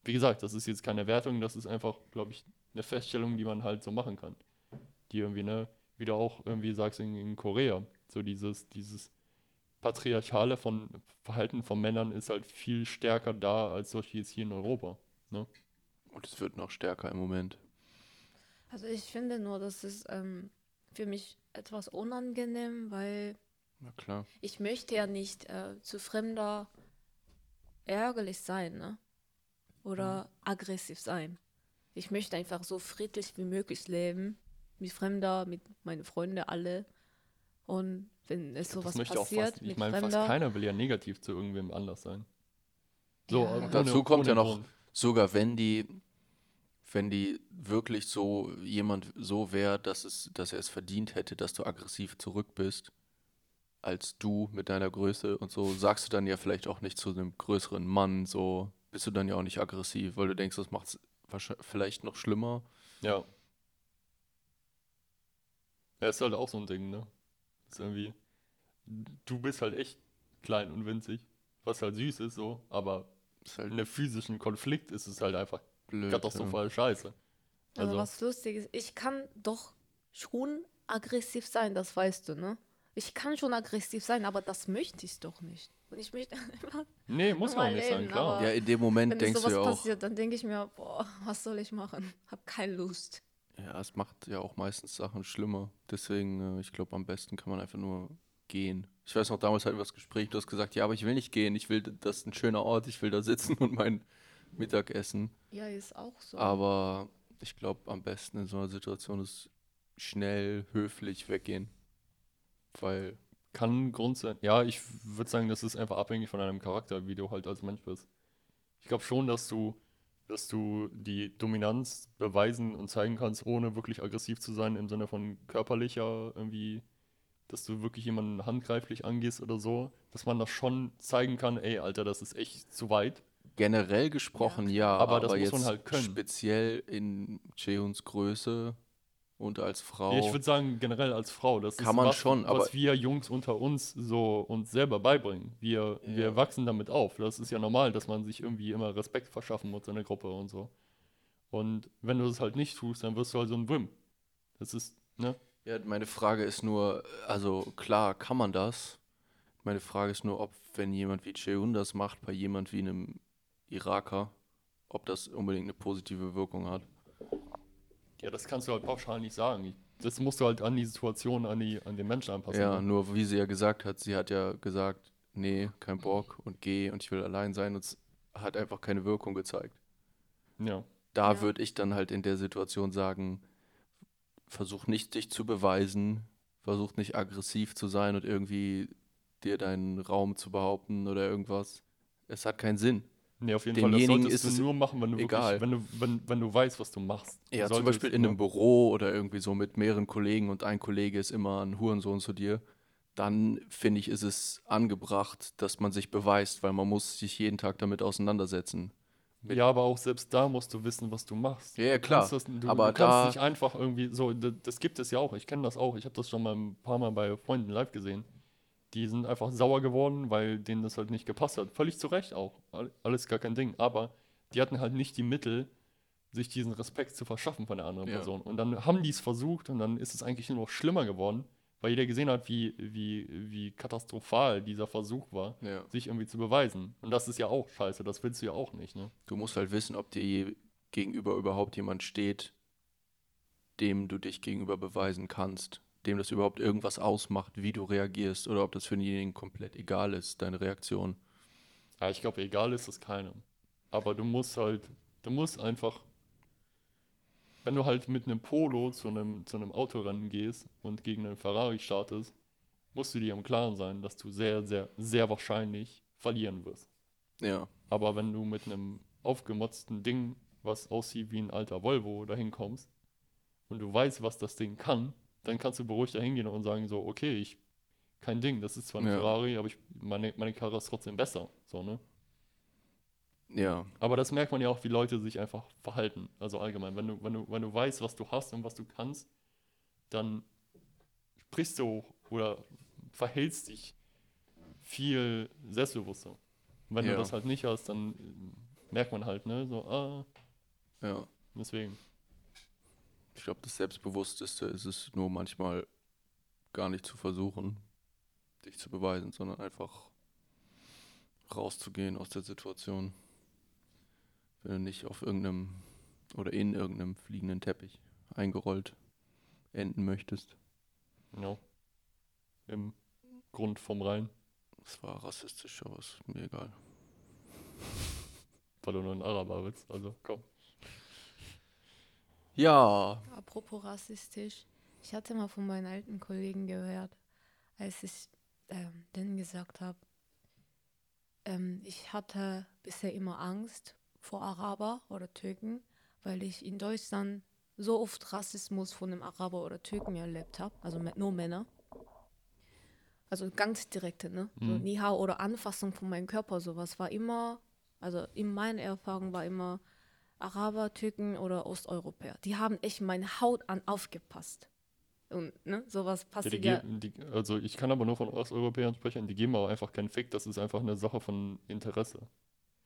Speaker 1: Wie gesagt, das ist jetzt keine Wertung, das ist einfach, glaube ich, eine Feststellung, die man halt so machen kann. Die irgendwie, ne, wie du auch irgendwie sagst in, in Korea, so dieses, dieses patriarchale von Verhalten von Männern ist halt viel stärker da als solche jetzt hier in Europa.
Speaker 2: Und es wird noch stärker im Moment.
Speaker 4: Also ich finde nur, das ist ähm, für mich etwas unangenehm, weil
Speaker 2: Na klar.
Speaker 4: ich möchte ja nicht äh, zu Fremder ärgerlich sein, ne? Oder aggressiv sein. Ich möchte einfach so friedlich wie möglich leben. Mit Fremder, mit meinen Freunden, alle. Und wenn es sowas
Speaker 1: möchte auch
Speaker 4: passiert
Speaker 1: fast, ich
Speaker 4: mit
Speaker 1: meine, fast keiner will ja negativ zu irgendwem anders sein. So,
Speaker 4: Ja.
Speaker 1: ohne-
Speaker 4: Und
Speaker 2: dazu kommt
Speaker 1: ohne
Speaker 2: ja noch-
Speaker 1: Grund.
Speaker 2: Sogar wenn die, wenn die wirklich so jemand so wäre, dass es, dass er es verdient hätte, dass du aggressiv zurück bist, als du mit deiner Größe und so, sagst du dann ja vielleicht auch nicht zu einem größeren Mann, so bist du dann ja auch nicht aggressiv, weil du denkst, das macht es vielleicht noch schlimmer.
Speaker 1: Ja. Ja, ist halt auch so ein Ding, ne? Ist irgendwie, du bist halt echt klein und winzig, was halt süß ist so, aber
Speaker 2: Ist halt
Speaker 1: in einem physischen Konflikt ist es halt einfach
Speaker 2: blöd.
Speaker 1: katastrophal scheiße.
Speaker 4: Also,
Speaker 1: Also,
Speaker 4: was lustig ist, ich kann doch schon aggressiv sein, das weißt du, ne? Ich kann schon aggressiv sein, aber das möchte ich doch nicht. Und ich möchte einfach,
Speaker 1: nee, muss
Speaker 4: normal
Speaker 1: nicht sein, klar.
Speaker 2: Ja, in dem Moment
Speaker 4: wenn
Speaker 2: denkst du
Speaker 4: sowas
Speaker 2: ja auch,
Speaker 4: passiert, dann denke ich mir, boah, was soll ich machen? Hab keine Lust.
Speaker 2: ja, es macht ja auch meistens Sachen schlimmer. Deswegen, äh, ich glaube, am besten kann man einfach nur gehen. Ich weiß noch, damals hatten wir das Gespräch, du hast gesagt, ja, aber ich will nicht gehen, ich will, das ist ein schöner Ort, ich will da sitzen und mein Mittag essen.
Speaker 4: Ja, ist auch so.
Speaker 2: Aber ich glaube, am besten in so einer Situation ist schnell, höflich weggehen. Weil,
Speaker 1: Kann Grund sein. Ja, ich würde sagen, das ist einfach abhängig von deinem Charakter, wie du halt als Mensch bist. Ich glaube schon, dass du, dass du die Dominanz beweisen und zeigen kannst, ohne wirklich aggressiv zu sein, im Sinne von körperlicher irgendwie, dass du wirklich jemanden handgreiflich angehst oder so, dass man das schon zeigen kann, ey, Alter, das ist echt zu weit.
Speaker 2: generell gesprochen, ja,
Speaker 1: Aber
Speaker 2: aber,
Speaker 1: das muss
Speaker 2: jetzt
Speaker 1: man halt können.
Speaker 2: speziell in Chehuns Größe und als Frau.
Speaker 1: Ja, ich würde sagen, generell als Frau, das
Speaker 2: Kann
Speaker 1: ist
Speaker 2: man
Speaker 1: was,
Speaker 2: schon, aber-
Speaker 1: was wir Jungs unter uns so uns selber beibringen. Wir, wir wachsen damit auf. Das ist ja normal, dass man sich irgendwie immer Respekt verschaffen muss in der Gruppe und so. Und wenn du das halt nicht tust, dann wirst du halt so ein Wim. Das ist, ne?
Speaker 2: Ja, meine Frage ist nur, also klar kann man das. Meine Frage ist nur, ob wenn jemand wie Chehun das macht, bei jemand wie einem Iraker, ob das unbedingt eine positive Wirkung hat.
Speaker 1: Ja, das kannst du halt pauschal nicht sagen. Das musst du halt an die Situation, an, die, an den Menschen anpassen.
Speaker 2: Ja,
Speaker 1: ne?
Speaker 2: nur wie sie ja gesagt hat, sie hat ja gesagt, nee, kein Bock und geh und ich will allein sein und es hat einfach keine Wirkung gezeigt.
Speaker 1: ja.
Speaker 2: Da
Speaker 4: Ja.
Speaker 2: würde ich dann halt in der Situation sagen, versuch nicht dich zu beweisen, versuch nicht aggressiv zu sein und irgendwie dir deinen Raum zu behaupten oder irgendwas. Es hat keinen Sinn.
Speaker 1: Nee, auf jeden Fall, das solltest
Speaker 2: ist es
Speaker 1: du nur machen, wenn du
Speaker 2: egal.
Speaker 1: wirklich, wenn du, wenn, wenn du weißt, was du machst. Du
Speaker 2: Ja, zum Beispiel in
Speaker 1: ne?
Speaker 2: einem Büro oder irgendwie so mit mehreren Kollegen und ein Kollege ist immer ein Hurensohn zu dir, dann finde ich, ist es angebracht, dass man sich beweist, weil man muss sich jeden Tag damit auseinandersetzen. mit-
Speaker 1: Ja, aber auch selbst da musst du wissen, was du machst.
Speaker 2: Ja, ja,
Speaker 1: Du
Speaker 2: klar.
Speaker 1: Das, du,
Speaker 2: Aber
Speaker 1: du kannst nicht einfach irgendwie so, das, das gibt es ja auch. Ich kenne das auch. Ich habe das schon mal ein paar Mal bei Freunden live gesehen. Die sind einfach sauer geworden, weil denen das halt nicht gepasst hat. Völlig zu Recht auch. All- Alles gar kein Ding. Aber die hatten halt nicht die Mittel, sich diesen Respekt zu verschaffen von der anderen
Speaker 2: Ja.
Speaker 1: Person. Und dann haben die es versucht und dann ist es eigentlich nur noch schlimmer geworden, weil jeder gesehen hat, wie, wie, wie katastrophal dieser Versuch war,
Speaker 2: Ja.
Speaker 1: sich irgendwie zu beweisen. Und das ist ja auch scheiße. Das willst du ja auch nicht, ne?
Speaker 2: Du musst halt wissen, ob dir je- gegenüber überhaupt jemand steht, dem du dich gegenüber beweisen kannst, dem das überhaupt irgendwas ausmacht, wie du reagierst oder ob das für denjenigen komplett egal ist, deine Reaktion.
Speaker 1: Ja, ich glaube, egal ist es keinem. Aber du musst halt, du musst einfach, wenn du halt mit einem Polo zu einem, zu einem Autorennen gehst und gegen einen Ferrari startest, musst du dir im Klaren sein, dass du sehr, sehr, sehr wahrscheinlich verlieren wirst.
Speaker 2: Ja.
Speaker 1: Aber wenn du mit einem aufgemotzten Ding, was aussieht wie ein alter Volvo, dahin kommst und du weißt, was das Ding kann, dann kannst du beruhigt dahin gehen und sagen so, okay, ich, kein Ding, das ist zwar ein
Speaker 2: Ja.
Speaker 1: Ferrari, aber ich, meine, meine Karre ist trotzdem besser, so, ne?
Speaker 2: Ja.
Speaker 1: Aber das merkt man ja auch, wie Leute sich einfach verhalten. Also allgemein, wenn du, wenn du, wenn du weißt, was du hast und was du kannst, dann sprichst du oder verhältst dich viel selbstbewusster. Wenn
Speaker 2: Ja.
Speaker 1: du das halt nicht hast, dann merkt man halt, ne, so, ah,
Speaker 2: Ja.
Speaker 1: deswegen.
Speaker 2: Ich glaube, das Selbstbewussteste ist es nur manchmal gar nicht zu versuchen, dich zu beweisen, sondern einfach rauszugehen aus der Situation. Wenn du nicht auf irgendeinem oder in irgendeinem fliegenden Teppich eingerollt enden möchtest.
Speaker 1: Genau. Im Grund vom Rhein,
Speaker 2: Das war rassistisch, aber ist mir egal.
Speaker 1: weil du nur ein Araber bist. Also komm.
Speaker 2: Ja,
Speaker 4: Apropos rassistisch, ich hatte mal von meinen alten Kollegen gehört, als ich ähm, denen gesagt habe, ähm, ich hatte bisher immer Angst vor Araber oder Türken, weil ich in Deutschland so oft Rassismus von einem Araber oder Türken erlebt habe, also nur Männer. Also ganz direkte, ne? So
Speaker 1: Mhm.
Speaker 4: Nihau oder Anfassung von meinem Körper, sowas war immer, also in meiner Erfahrung war immer Araber, Türken oder Osteuropäer. Die haben echt meine Haut an aufgepasst. Und ne, sowas
Speaker 1: Ja, die
Speaker 4: passiert ja.
Speaker 1: geben, die, also ich kann aber nur von Osteuropäern sprechen, die geben aber einfach keinen Fick, das ist einfach eine Sache von Interesse.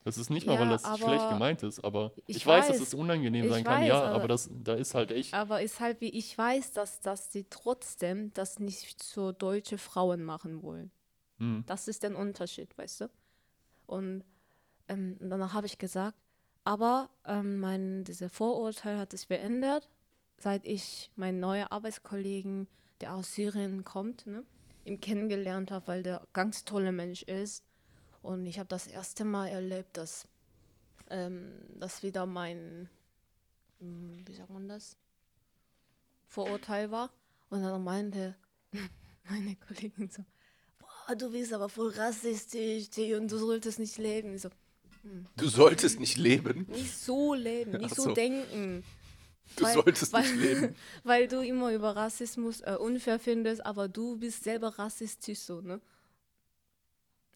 Speaker 1: Das ist nicht mal, weil
Speaker 4: Ja,
Speaker 1: das schlecht gemeint ist, aber ich,
Speaker 4: ich
Speaker 1: weiß, dass
Speaker 4: weiß.
Speaker 1: es unangenehm sein kann,
Speaker 4: weiß,
Speaker 1: ja,
Speaker 4: aber-
Speaker 1: aber das, da ist halt echt,
Speaker 4: Aber ist halt wie ich weiß, dass, dass sie trotzdem das nicht so deutsche Frauen machen wollen.
Speaker 1: hm,
Speaker 4: Das ist der Unterschied, weißt du? Und ähm, danach habe ich gesagt, aber ähm, mein, dieser Vorurteil hat sich beendet, seit ich meinen neuen Arbeitskollegen, der aus Syrien kommt, ne, ihm kennengelernt habe, weil der ganz toller Mensch ist. Und ich habe das erste Mal erlebt, dass ähm, das wieder mein, hm, wie sagt man das, Vorurteil war. Und dann meinte meine Kollegin so, boah, du bist aber voll rassistisch und du solltest nicht leben. Ich so,
Speaker 2: du solltest nicht leben.
Speaker 4: nicht so leben, nicht so.
Speaker 2: so.
Speaker 4: denken.
Speaker 2: Du solltest
Speaker 4: weil,
Speaker 2: nicht leben.
Speaker 4: Weil du immer über Rassismus äh, unfair findest, aber du bist selber rassistisch so, ne?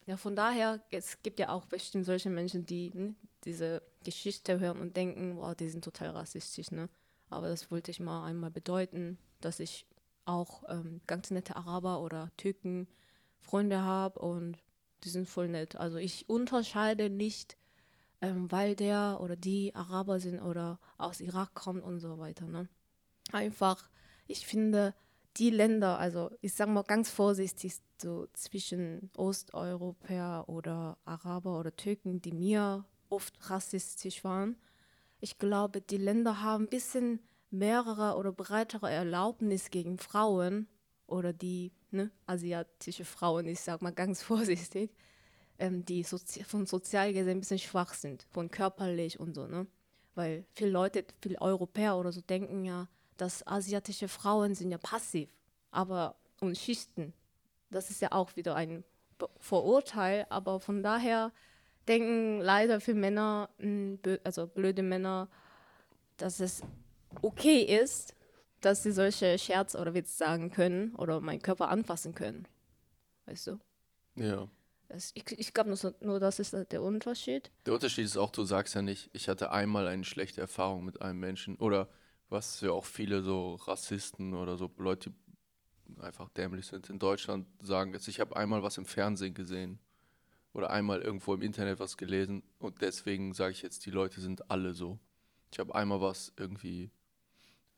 Speaker 4: Ja, von daher, es gibt ja auch bestimmt solche Menschen, die ne, diese Geschichte hören und denken, wow, die sind total rassistisch, ne? Aber das wollte ich mal einmal bedeuten, dass ich auch ähm, ganz nette Araber oder Türken Freunde habe und die sind voll nett. Also ich unterscheide nicht, ähm, weil der oder die Araber sind oder aus Irak kommt und so weiter. Ne? Einfach, ich finde, die Länder, also ich sage mal ganz vorsichtig, so zwischen Osteuropäer oder Araber oder Türken, die mir oft rassistisch waren, ich glaube, die Länder haben ein bisschen mehrere oder breitere Erlaubnis gegen Frauen oder die ne, asiatische Frauen, ich sag mal ganz vorsichtig, ähm, die sozi von sozial gesehen ein bisschen schwach sind, von körperlich und so, ne? Weil viele Leute, viele Europäer oder so denken ja, dass asiatische Frauen sind ja passiv, aber und Schichten. Das ist ja auch wieder ein Vorurteil, aber von daher denken leider viele Männer, bö- also blöde Männer, dass es okay ist, dass sie solche Scherz oder Witz sagen können oder meinen Körper anfassen können. Weißt du?
Speaker 2: Ja.
Speaker 4: Ich ich glaube nur, nur, das ist der Unterschied.
Speaker 2: Der Unterschied ist auch, du sagst ja nicht, ich hatte einmal eine schlechte Erfahrung mit einem Menschen. Oder was ja auch viele so Rassisten oder so Leute, die einfach dämlich sind in Deutschland, sagen jetzt, ich habe einmal was im Fernsehen gesehen. Oder einmal irgendwo im Internet was gelesen. Und deswegen sage ich jetzt, die Leute sind alle so. Ich habe einmal was irgendwie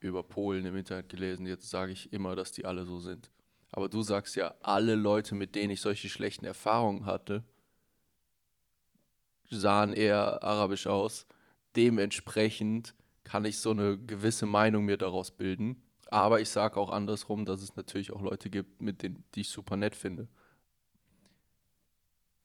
Speaker 2: über Polen im Internet gelesen. Jetzt sage ich immer, dass die alle so sind. Aber du sagst ja, alle Leute, mit denen ich solche schlechten Erfahrungen hatte, sahen eher arabisch aus. Dementsprechend kann ich so eine gewisse Meinung mir daraus bilden. Aber ich sage auch andersrum, dass es natürlich auch Leute gibt, mit denen die ich super nett finde.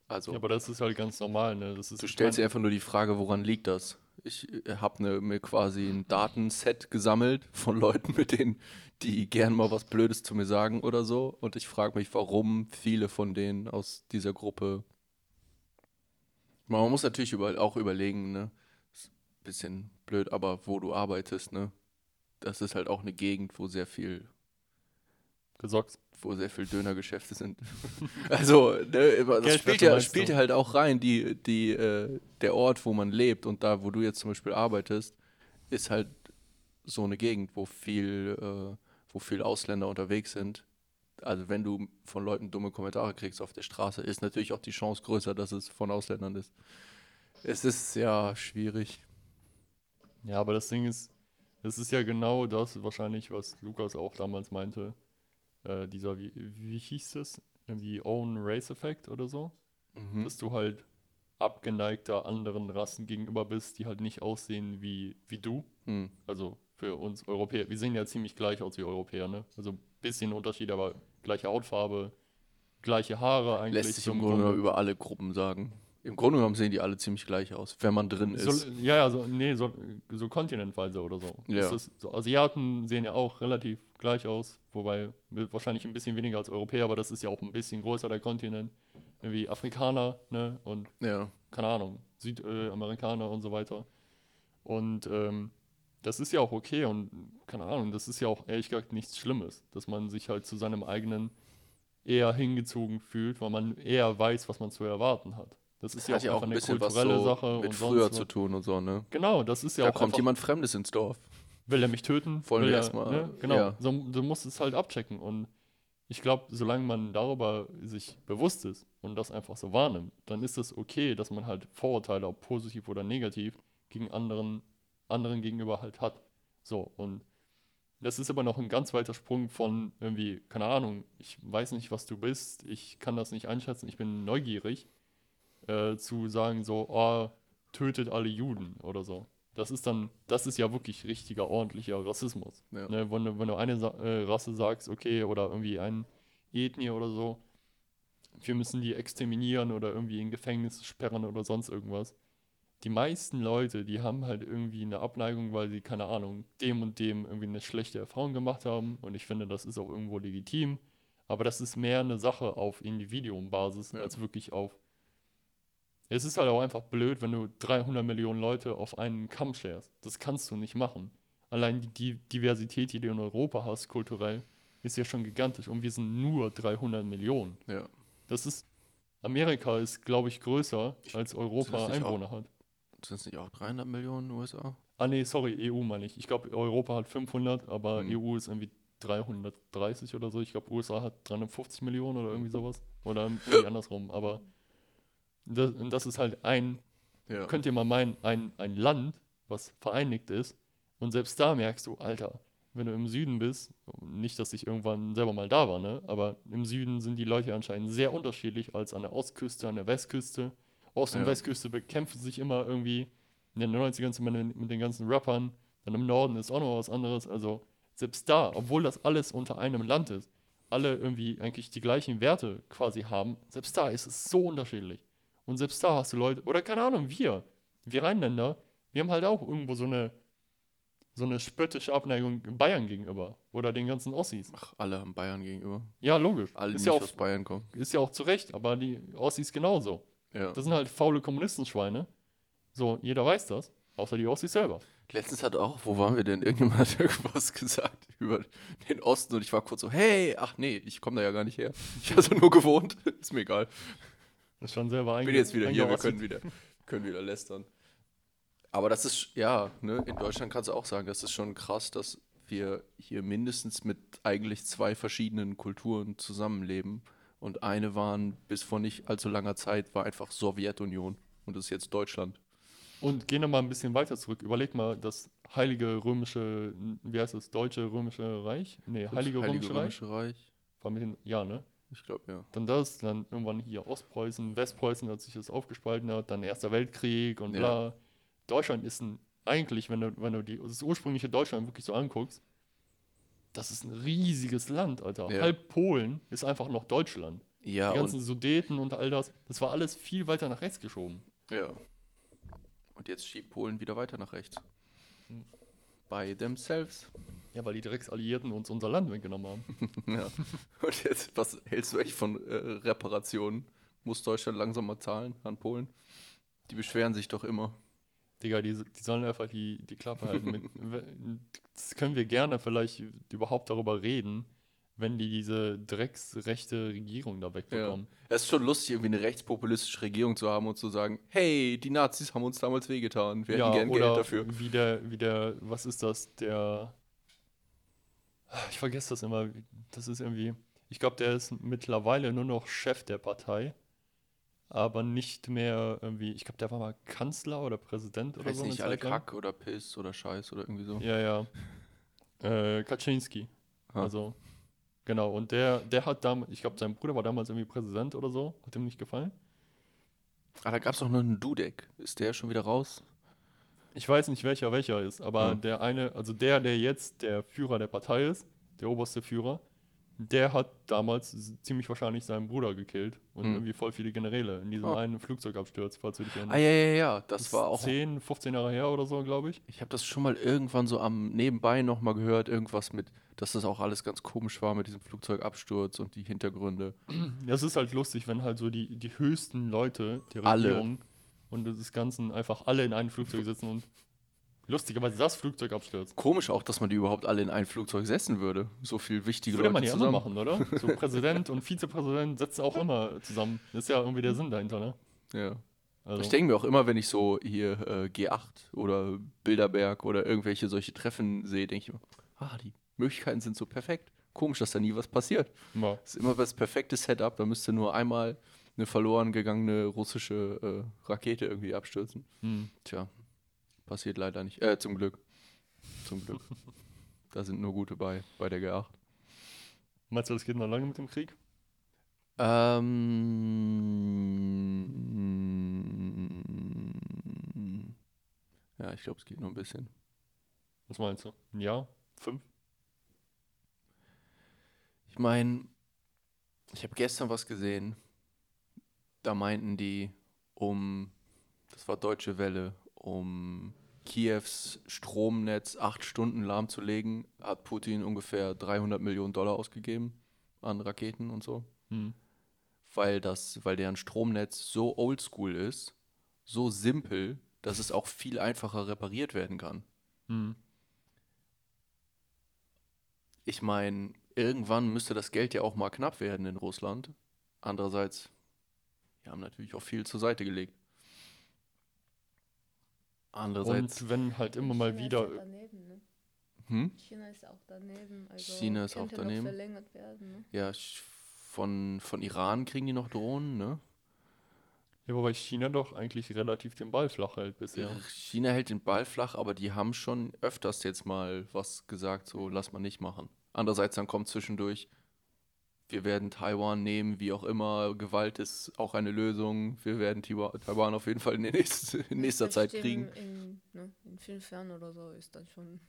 Speaker 2: Also,
Speaker 1: ja, aber das ist halt ganz normal, ne?
Speaker 2: Du stellst dir einfach nur die Frage, woran liegt das? Ich habe ne, mir quasi ein Datenset gesammelt von Leuten, mit denen, die gern mal was Blödes zu mir sagen oder so. Und ich frage mich, warum viele von denen aus dieser Gruppe. Man muss natürlich über, auch überlegen, ne? Ist ein bisschen blöd, aber wo du arbeitest, ne? Das ist halt auch eine Gegend, wo sehr viel
Speaker 1: gesagt.
Speaker 2: wo sehr viel Dönergeschäfte sind. also, ne, das
Speaker 1: Geldwerte
Speaker 2: spielt ja, spielt ja halt auch rein, die, die, äh, der Ort, wo man lebt und da, wo du jetzt zum Beispiel arbeitest, ist halt so eine Gegend, wo viel, äh, viele Ausländer unterwegs sind, also wenn du von Leuten dumme Kommentare kriegst auf der Straße, ist natürlich auch die Chance größer, dass es von Ausländern ist. Es ist ja schwierig.
Speaker 1: Ja, aber das Ding ist, das ist ja genau das wahrscheinlich, was Lukas auch damals meinte. Äh, dieser, wie, wie hieß das? Irgendwie Own Race Effect oder so.
Speaker 2: Mhm.
Speaker 1: Dass du halt abgeneigter anderen Rassen gegenüber bist, die halt nicht aussehen wie, wie du.
Speaker 2: Hm.
Speaker 1: Also für uns Europäer. Wir sehen ja ziemlich gleich aus wie Europäer, ne? Also ein bisschen Unterschied, aber gleiche Hautfarbe, gleiche Haare eigentlich.
Speaker 2: Lässt sich im Grunde genommen über alle Gruppen sagen. Im Grunde genommen sehen die alle ziemlich gleich aus, wenn man drin
Speaker 1: So,
Speaker 2: ist.
Speaker 1: ja, ja, so, nee, so, so kontinentweise oder so.
Speaker 2: Ja.
Speaker 1: Ist, so Asiaten sehen ja auch relativ gleich aus, wobei wahrscheinlich ein bisschen weniger als Europäer, aber das ist ja auch ein bisschen größer, der Kontinent. Irgendwie Afrikaner, ne, und
Speaker 2: Ja,
Speaker 1: keine Ahnung, Südamerikaner und so weiter. Und ähm, das ist ja auch okay und keine Ahnung, das ist ja auch ehrlich gesagt nichts Schlimmes, dass man sich halt zu seinem eigenen eher hingezogen fühlt, weil man eher weiß, was man zu erwarten hat. Das ist ja auch
Speaker 2: ja auch
Speaker 1: einfach
Speaker 2: ein
Speaker 1: eine kulturelle
Speaker 2: so
Speaker 1: Sache
Speaker 2: mit
Speaker 1: und
Speaker 2: früher
Speaker 1: sonst
Speaker 2: zu tun und so, ne?
Speaker 1: Genau, das ist ja
Speaker 2: Da
Speaker 1: auch
Speaker 2: kommt
Speaker 1: einfach,
Speaker 2: jemand Fremdes ins Dorf.
Speaker 1: will er mich töten?
Speaker 2: Wollen wir
Speaker 1: er,
Speaker 2: erstmal-
Speaker 1: ne? Genau,
Speaker 2: ja.
Speaker 1: so, du musst es halt abchecken und ich glaube, solange man darüber sich bewusst ist und das einfach so wahrnimmt, dann ist es okay, dass man halt Vorurteile, ob positiv oder negativ, gegen anderen, anderen gegenüber halt hat. So, und das ist aber noch ein ganz weiter Sprung von irgendwie, keine Ahnung, ich weiß nicht, was du bist, ich kann das nicht einschätzen, ich bin neugierig, äh, zu sagen so, oh, tötet alle Juden oder so. Das ist dann, das ist ja wirklich richtiger, ordentlicher Rassismus.
Speaker 2: Ja.
Speaker 1: Ne, wenn, du, wenn du eine Sa äh, Rasse sagst, okay, oder irgendwie eine Ethnie oder so, wir müssen die exterminieren oder irgendwie in Gefängnis sperren oder sonst irgendwas. Die meisten Leute, die haben halt irgendwie eine Abneigung, weil sie, keine Ahnung, dem und dem irgendwie eine schlechte Erfahrung gemacht haben. Und ich finde, das ist auch irgendwo legitim. Aber das ist mehr eine Sache auf Individuumbasis
Speaker 2: Ja.
Speaker 1: als wirklich auf. Es ist halt auch einfach blöd, wenn du 300 Millionen Leute auf einen Kamm scherst. Das kannst du nicht machen. Allein die, Diversität, die du in Europa hast, kulturell, ist ja schon gigantisch. Und wir sind nur 300 Millionen.
Speaker 2: Ja.
Speaker 1: Das ist. Amerika ist, glaube ich, größer, als Europa Einwohner hat.
Speaker 2: Sind es nicht auch 300 Millionen USA?
Speaker 1: Ah, nee, sorry, EU meine ich. Ich glaube, Europa hat 500, aber
Speaker 2: Hm.
Speaker 1: EU ist irgendwie 330 oder so. Ich glaube, USA hat 350 Millionen oder irgendwie sowas. Oder irgendwie andersrum. Aber das, das ist halt ein,
Speaker 2: Ja.
Speaker 1: könnt ihr mal meinen, ein, ein Land, was vereinigt ist. Und selbst da merkst du, Alter, wenn du im Süden bist, nicht, dass ich irgendwann selber mal da war, ne? aber im Süden sind die Leute anscheinend sehr unterschiedlich als an der Ostküste, an der Westküste. Ost- und
Speaker 2: Ja.
Speaker 1: Westküste bekämpfen sich immer irgendwie. In den 90ern sind wir mit, den ganzen Rappern. Dann im Norden ist auch noch was anderes. Also selbst da, obwohl das alles unter einem Land ist, alle irgendwie eigentlich die gleichen Werte quasi haben, selbst da ist es so unterschiedlich. Und selbst da hast du Leute, oder keine Ahnung, wir, wir Rheinländer, wir haben halt auch irgendwo so eine, so eine spöttische Abneigung Bayern gegenüber. Oder den ganzen Ossis.
Speaker 2: Ach, alle haben Bayern gegenüber.
Speaker 1: Ja, logisch.
Speaker 2: Alle, die
Speaker 1: ist,
Speaker 2: nicht
Speaker 1: ja auch,
Speaker 2: aus Bayern kommen.
Speaker 1: ist ja auch zu Recht, aber die Ossis genauso.
Speaker 2: Ja.
Speaker 1: Das sind halt faule Kommunistenschweine. So, jeder weiß das, außer die Ossis selber.
Speaker 2: Letztens hat auch, wo waren wir denn? Irgendjemand hat irgendwas gesagt über den Osten und ich war kurz so, hey, ach nee, ich komme da ja gar nicht her. Ich habe nur gewohnt. Ist mir egal.
Speaker 1: Das ist schon selber
Speaker 2: Ich bin jetzt wieder hier, wir können wieder, können wieder lästern. Aber das ist, ja, ne, in Deutschland kannst du auch sagen, das ist schon krass, dass wir hier mindestens mit eigentlich zwei verschiedenen Kulturen zusammenleben. Und eine waren bis vor nicht allzu langer Zeit war einfach Sowjetunion. Und das ist jetzt Deutschland.
Speaker 1: Und gehen wir mal ein bisschen weiter zurück. Überleg mal, das Heilige Römische, wie heißt das, Deutsche Römische Reich? Nee, Heilige, Römische, Reich.
Speaker 2: Reich.
Speaker 1: War mit den, ja, ne?
Speaker 2: Ich glaube, ja.
Speaker 1: Dann das, dann irgendwann hier Ostpreußen, Westpreußen, als sich das aufgespalten hat, dann Erster Weltkrieg und
Speaker 2: Ja.
Speaker 1: bla. Deutschland ist ein, eigentlich, wenn du, wenn du die, das ursprüngliche Deutschland wirklich so anguckst, das ist ein riesiges Land, Alter.
Speaker 2: Ja.
Speaker 1: Halb Polen ist einfach noch Deutschland.
Speaker 2: Ja,
Speaker 1: die ganzen Sudeten und all das, das war alles viel weiter nach rechts geschoben.
Speaker 2: ja. Und jetzt schiebt Polen wieder weiter nach rechts.
Speaker 1: Hm.
Speaker 2: By themselves.
Speaker 1: Ja, weil die Drecksalliierten uns unser Land weggenommen haben.
Speaker 2: Ja. Und jetzt, was hältst du echt von äh, Reparationen? Muss Deutschland langsam mal zahlen an Polen? Die beschweren sich doch immer.
Speaker 1: Digga, die, die sollen einfach die, die Klappe halten. Das können wir gerne vielleicht überhaupt darüber reden, wenn die diese drecksrechte Regierung da wegbekommen.
Speaker 2: Es ist schon lustig, irgendwie eine rechtspopulistische Regierung zu haben und zu sagen, hey, die Nazis haben uns damals wehgetan, wir hätten gern
Speaker 1: oder
Speaker 2: Geld dafür.
Speaker 1: Wie der, wie der, was ist das, der, Ich vergesse das immer. Das ist irgendwie. Ich glaube, der ist mittlerweile nur noch Chef der Partei, aber nicht mehr irgendwie. Ich glaube, der war mal Kanzler oder Präsident oder
Speaker 2: Weiß
Speaker 1: so.
Speaker 2: nicht, alle. Kack oder Piss oder Scheiß oder irgendwie so.
Speaker 1: Ja, ja. Äh, Kaczynski.
Speaker 2: Ah.
Speaker 1: Also, genau. Und der, der hat damals, ich glaube, sein Bruder war damals irgendwie Präsident oder so. Hat ihm nicht gefallen.
Speaker 2: Ah, da gab es noch einen Dudek. Ist der schon wieder raus?
Speaker 1: Ich weiß nicht, welcher welcher ist, aber
Speaker 2: Hm.
Speaker 1: der eine, also der, der jetzt der Führer der Partei ist, der oberste Führer, der hat damals ziemlich wahrscheinlich seinen Bruder gekillt und
Speaker 2: Hm.
Speaker 1: irgendwie voll viele Generäle in diesem
Speaker 2: Oh.
Speaker 1: einen Flugzeugabsturz, falls du dich
Speaker 2: Ah,
Speaker 1: erinnerst.
Speaker 2: ja, ja, ja. Das,
Speaker 1: ist
Speaker 2: war auch.
Speaker 1: 10, 15 Jahre her oder so, glaube ich.
Speaker 2: Ich habe das schon mal irgendwann so am Nebenbei nochmal gehört. Irgendwas mit, dass das auch alles ganz komisch war mit diesem Flugzeugabsturz und die Hintergründe.
Speaker 1: Das ist halt lustig, wenn halt so die, die höchsten Leute der
Speaker 2: Alle.
Speaker 1: Regierung und des Ganzen einfach alle in einem Flugzeug sitzen und lustigerweise das Flugzeug abstürzt.
Speaker 2: Komisch auch, dass man die überhaupt alle in ein Flugzeug setzen würde. So viel wichtige
Speaker 1: Würde
Speaker 2: Leute
Speaker 1: man ja
Speaker 2: zusammen.
Speaker 1: machen, oder? So Präsident und Vizepräsident setzen auch immer zusammen. Das ist ja irgendwie der Sinn dahinter, ne?
Speaker 2: Ja.
Speaker 1: Also,
Speaker 2: Ich denke mir auch immer, wenn ich so hier äh, G8 oder Bilderberg oder irgendwelche solche Treffen sehe, denke ich immer, ah, die Möglichkeiten sind so perfekt. Komisch, dass da nie was passiert.
Speaker 1: ja.
Speaker 2: Das ist immer das perfekte Setup. Da müsste nur einmal eine verloren gegangene russische äh, Rakete irgendwie abstürzen.
Speaker 1: Hm.
Speaker 2: Tja, passiert leider nicht. Äh, zum Glück. Zum Glück. da sind nur gute bei, bei der G8.
Speaker 1: Meinst du, das geht noch lange mit dem Krieg?
Speaker 2: Ähm, ja, ich glaube, es geht nur ein bisschen.
Speaker 1: Was meinst du? Ein Jahr? Fünf?
Speaker 2: Ich meine, ich habe gestern was gesehen. Da meinten die, um, das war Deutsche Welle, um Kiews Stromnetz acht Stunden lahmzulegen, hat Putin ungefähr 300 Millionen Dollar ausgegeben an Raketen und so.
Speaker 1: Hm.
Speaker 2: Weil, das, weil deren Stromnetz so oldschool ist, so simpel, dass es auch viel einfacher repariert werden kann.
Speaker 1: Hm.
Speaker 2: Ich meine, irgendwann müsste das Geld ja auch mal knapp werden in Russland. Andererseits, wir haben natürlich auch viel zur Seite gelegt. Andererseits,
Speaker 1: Und wenn halt immer mal
Speaker 4: China
Speaker 1: wieder.
Speaker 4: Ist ja daneben, ne?
Speaker 2: hm?
Speaker 4: China ist auch daneben. Also
Speaker 2: China ist auch daneben.
Speaker 4: verlängert werden, ne?
Speaker 2: ja, von, von Iran kriegen die noch Drohnen, ne?
Speaker 1: Ja, wobei China doch eigentlich relativ den Ball flach hält bisher.
Speaker 2: China hält den Ball flach, aber die haben schon öfters jetzt mal was gesagt, so lass mal nicht machen. Andererseits dann kommt zwischendurch, wir werden Taiwan nehmen, wie auch immer, Gewalt ist auch eine Lösung, wir werden Taiwan auf jeden Fall in, der nächst, in nächster Zeit kriegen.
Speaker 4: In, ne, in fünf Jahren oder so ist dann schon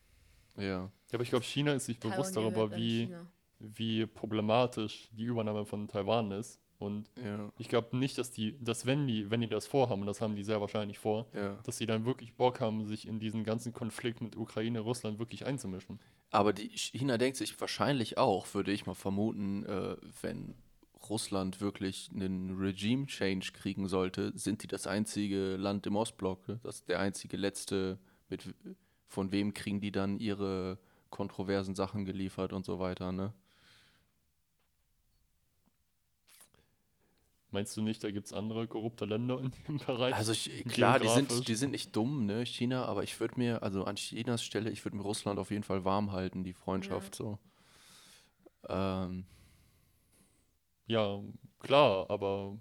Speaker 2: Ja,
Speaker 1: Ja, aber ich glaube, China ist sich bewusst
Speaker 4: Taiwan
Speaker 1: darüber,
Speaker 4: gehört an
Speaker 1: wie,
Speaker 4: China.
Speaker 1: wie problematisch die Übernahme von Taiwan ist. Und
Speaker 2: ja,
Speaker 1: ich glaube nicht, dass die, dass wenn die, wenn die das vorhaben, und das haben die sehr wahrscheinlich vor,
Speaker 2: ja.
Speaker 1: dass sie dann wirklich Bock haben, sich in diesen ganzen Konflikt mit Ukraine, Russland wirklich einzumischen.
Speaker 2: Aber die China denkt sich wahrscheinlich auch, würde ich mal vermuten, äh, wenn Russland wirklich einen Regime-Change kriegen sollte, sind die das einzige Land im Ostblock. ne? Das ist der einzige letzte, mit, von wem kriegen die dann ihre kontroversen Sachen geliefert und so weiter, ne?
Speaker 1: Meinst du nicht, da gibt es andere korrupte Länder in dem Bereich?
Speaker 2: Also ich, klar, die sind, die sind nicht dumm, ne, China, aber ich würde mir, also an Chinas Stelle, ich würde mir Russland auf jeden Fall warm halten, die Freundschaft so. Ähm,
Speaker 1: Ja, klar, aber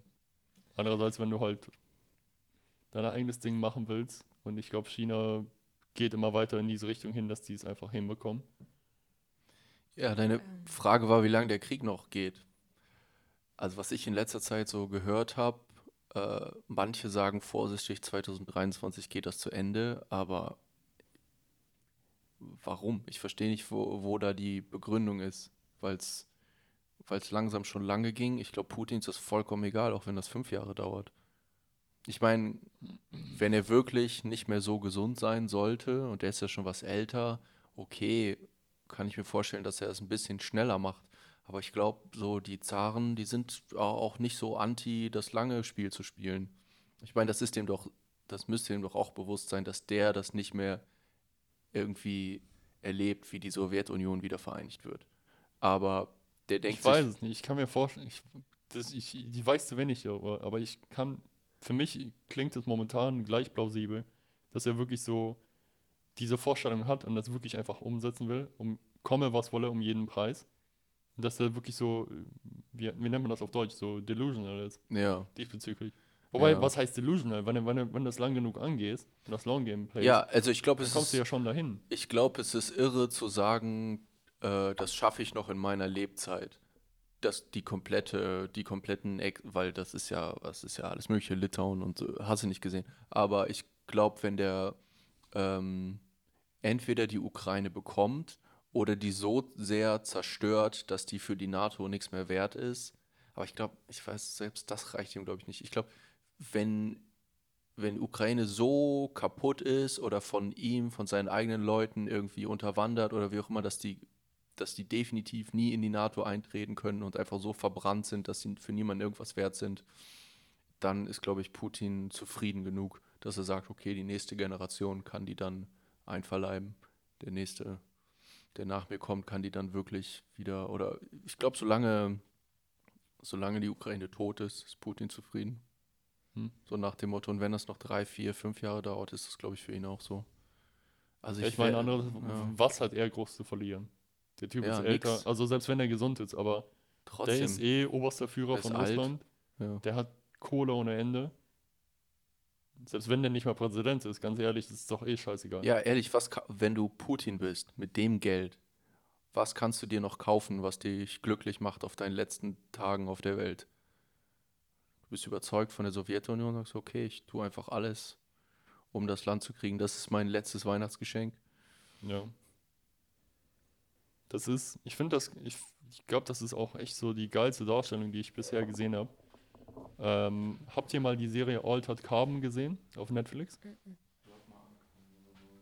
Speaker 1: andererseits, wenn du halt dein eigenes Ding machen willst, und ich glaube, China geht immer weiter in diese Richtung hin, dass die es einfach hinbekommen.
Speaker 2: Ja, deine. Frage war, wie lange der Krieg noch geht. Also was ich in letzter Zeit so gehört habe, äh, manche sagen vorsichtig, 2023 geht das zu Ende, aber warum? Ich verstehe nicht, wo, wo da die Begründung ist, weil es langsam schon lange ging. Ich glaube, Putin ist das vollkommen egal, auch wenn das fünf Jahre dauert. Ich meine, wenn er wirklich nicht mehr so gesund sein sollte und er ist ja schon was älter, okay, kann ich mir vorstellen, dass er es ein bisschen schneller macht. Aber ich glaube, so die Zaren, die sind au- auch nicht so anti, das lange Spiel zu spielen. Ich meine, das ist dem doch, das müsste ihm doch auch bewusst sein, dass der das nicht mehr irgendwie erlebt, wie die Sowjetunion wieder vereinigt wird. Aber der denkt
Speaker 1: ich weiß es nicht. Ich kann mir vorstellen, ich, das, ich, die weiß zu wenig darüber, aber ich kann, für mich klingt es momentan gleich plausibel, dass er wirklich so diese Vorstellung hat und das wirklich einfach umsetzen will, um komme, was wolle, um jeden Preis. Dass er wirklich so, wie, wie nennt man das auf Deutsch, so delusional ist,
Speaker 2: Ja.
Speaker 1: diesbezüglich. Wobei,
Speaker 2: Ja.
Speaker 1: was heißt delusional? Wenn, du- wenn, wenn das lang genug angehst und das Long Game playst,
Speaker 2: Ja, also ich glaube,
Speaker 1: dann
Speaker 2: es
Speaker 1: kommst du ja
Speaker 2: ist,
Speaker 1: schon dahin.
Speaker 2: ich glaube, es ist irre zu sagen, äh, das schaffe ich noch in meiner Lebzeit. Das, die komplette, die kompletten, weil das ist ja, was ist ja alles mögliche, Litauen und so, hast du nicht gesehen. Aber ich glaube, wenn der ähm, entweder die Ukraine bekommt oder die so sehr zerstört, dass die für die NATO nichts mehr wert ist. Aber ich glaube, ich weiß, selbst das reicht ihm, glaube ich, nicht. Ich glaube, wenn, wenn Ukraine so kaputt ist oder von ihm, von seinen eigenen Leuten irgendwie unterwandert oder wie auch immer, dass die, dass die definitiv nie in die NATO eintreten können und einfach so verbrannt sind, dass sie für niemanden irgendwas wert sind, dann ist, glaube ich, Putin zufrieden genug, dass er sagt, okay, die nächste Generation kann die dann einverleiben. Der nächste, der nach mir kommt, kann die dann wirklich wieder, oder ich glaube, solange, solange die Ukraine tot ist, ist Putin zufrieden.
Speaker 1: Hm.
Speaker 2: So nach dem Motto, und wenn das noch drei, vier, fünf Jahre dauert, ist das, glaube ich, für ihn auch so. Also
Speaker 1: Ja, ich meine, andere,
Speaker 2: ja,
Speaker 1: was hat er groß zu verlieren? Der Typ
Speaker 2: Ja,
Speaker 1: ist älter,
Speaker 2: nix.
Speaker 1: also selbst wenn er gesund ist, aber
Speaker 2: trotzdem.
Speaker 1: der ist eh oberster Führer
Speaker 2: ist
Speaker 1: von
Speaker 2: alt.
Speaker 1: Russland. Der hat Kohle ohne Ende. Selbst wenn der nicht mal Präsident ist, ganz ehrlich, das ist doch eh scheißegal.
Speaker 2: Ja, ehrlich, was, wenn du Putin bist, mit dem Geld, was kannst du dir noch kaufen, was dich glücklich macht auf deinen letzten Tagen auf der Welt? Du bist überzeugt von der Sowjetunion und sagst, okay, ich tue einfach alles, um das Land zu kriegen. Das ist mein letztes Weihnachtsgeschenk.
Speaker 1: Ja. Das ist, ich finde das, ich, ich glaube, das ist auch echt so die geilste Darstellung, die ich bisher gesehen habe. Ähm, habt ihr mal die Serie Altered Carbon gesehen auf Netflix?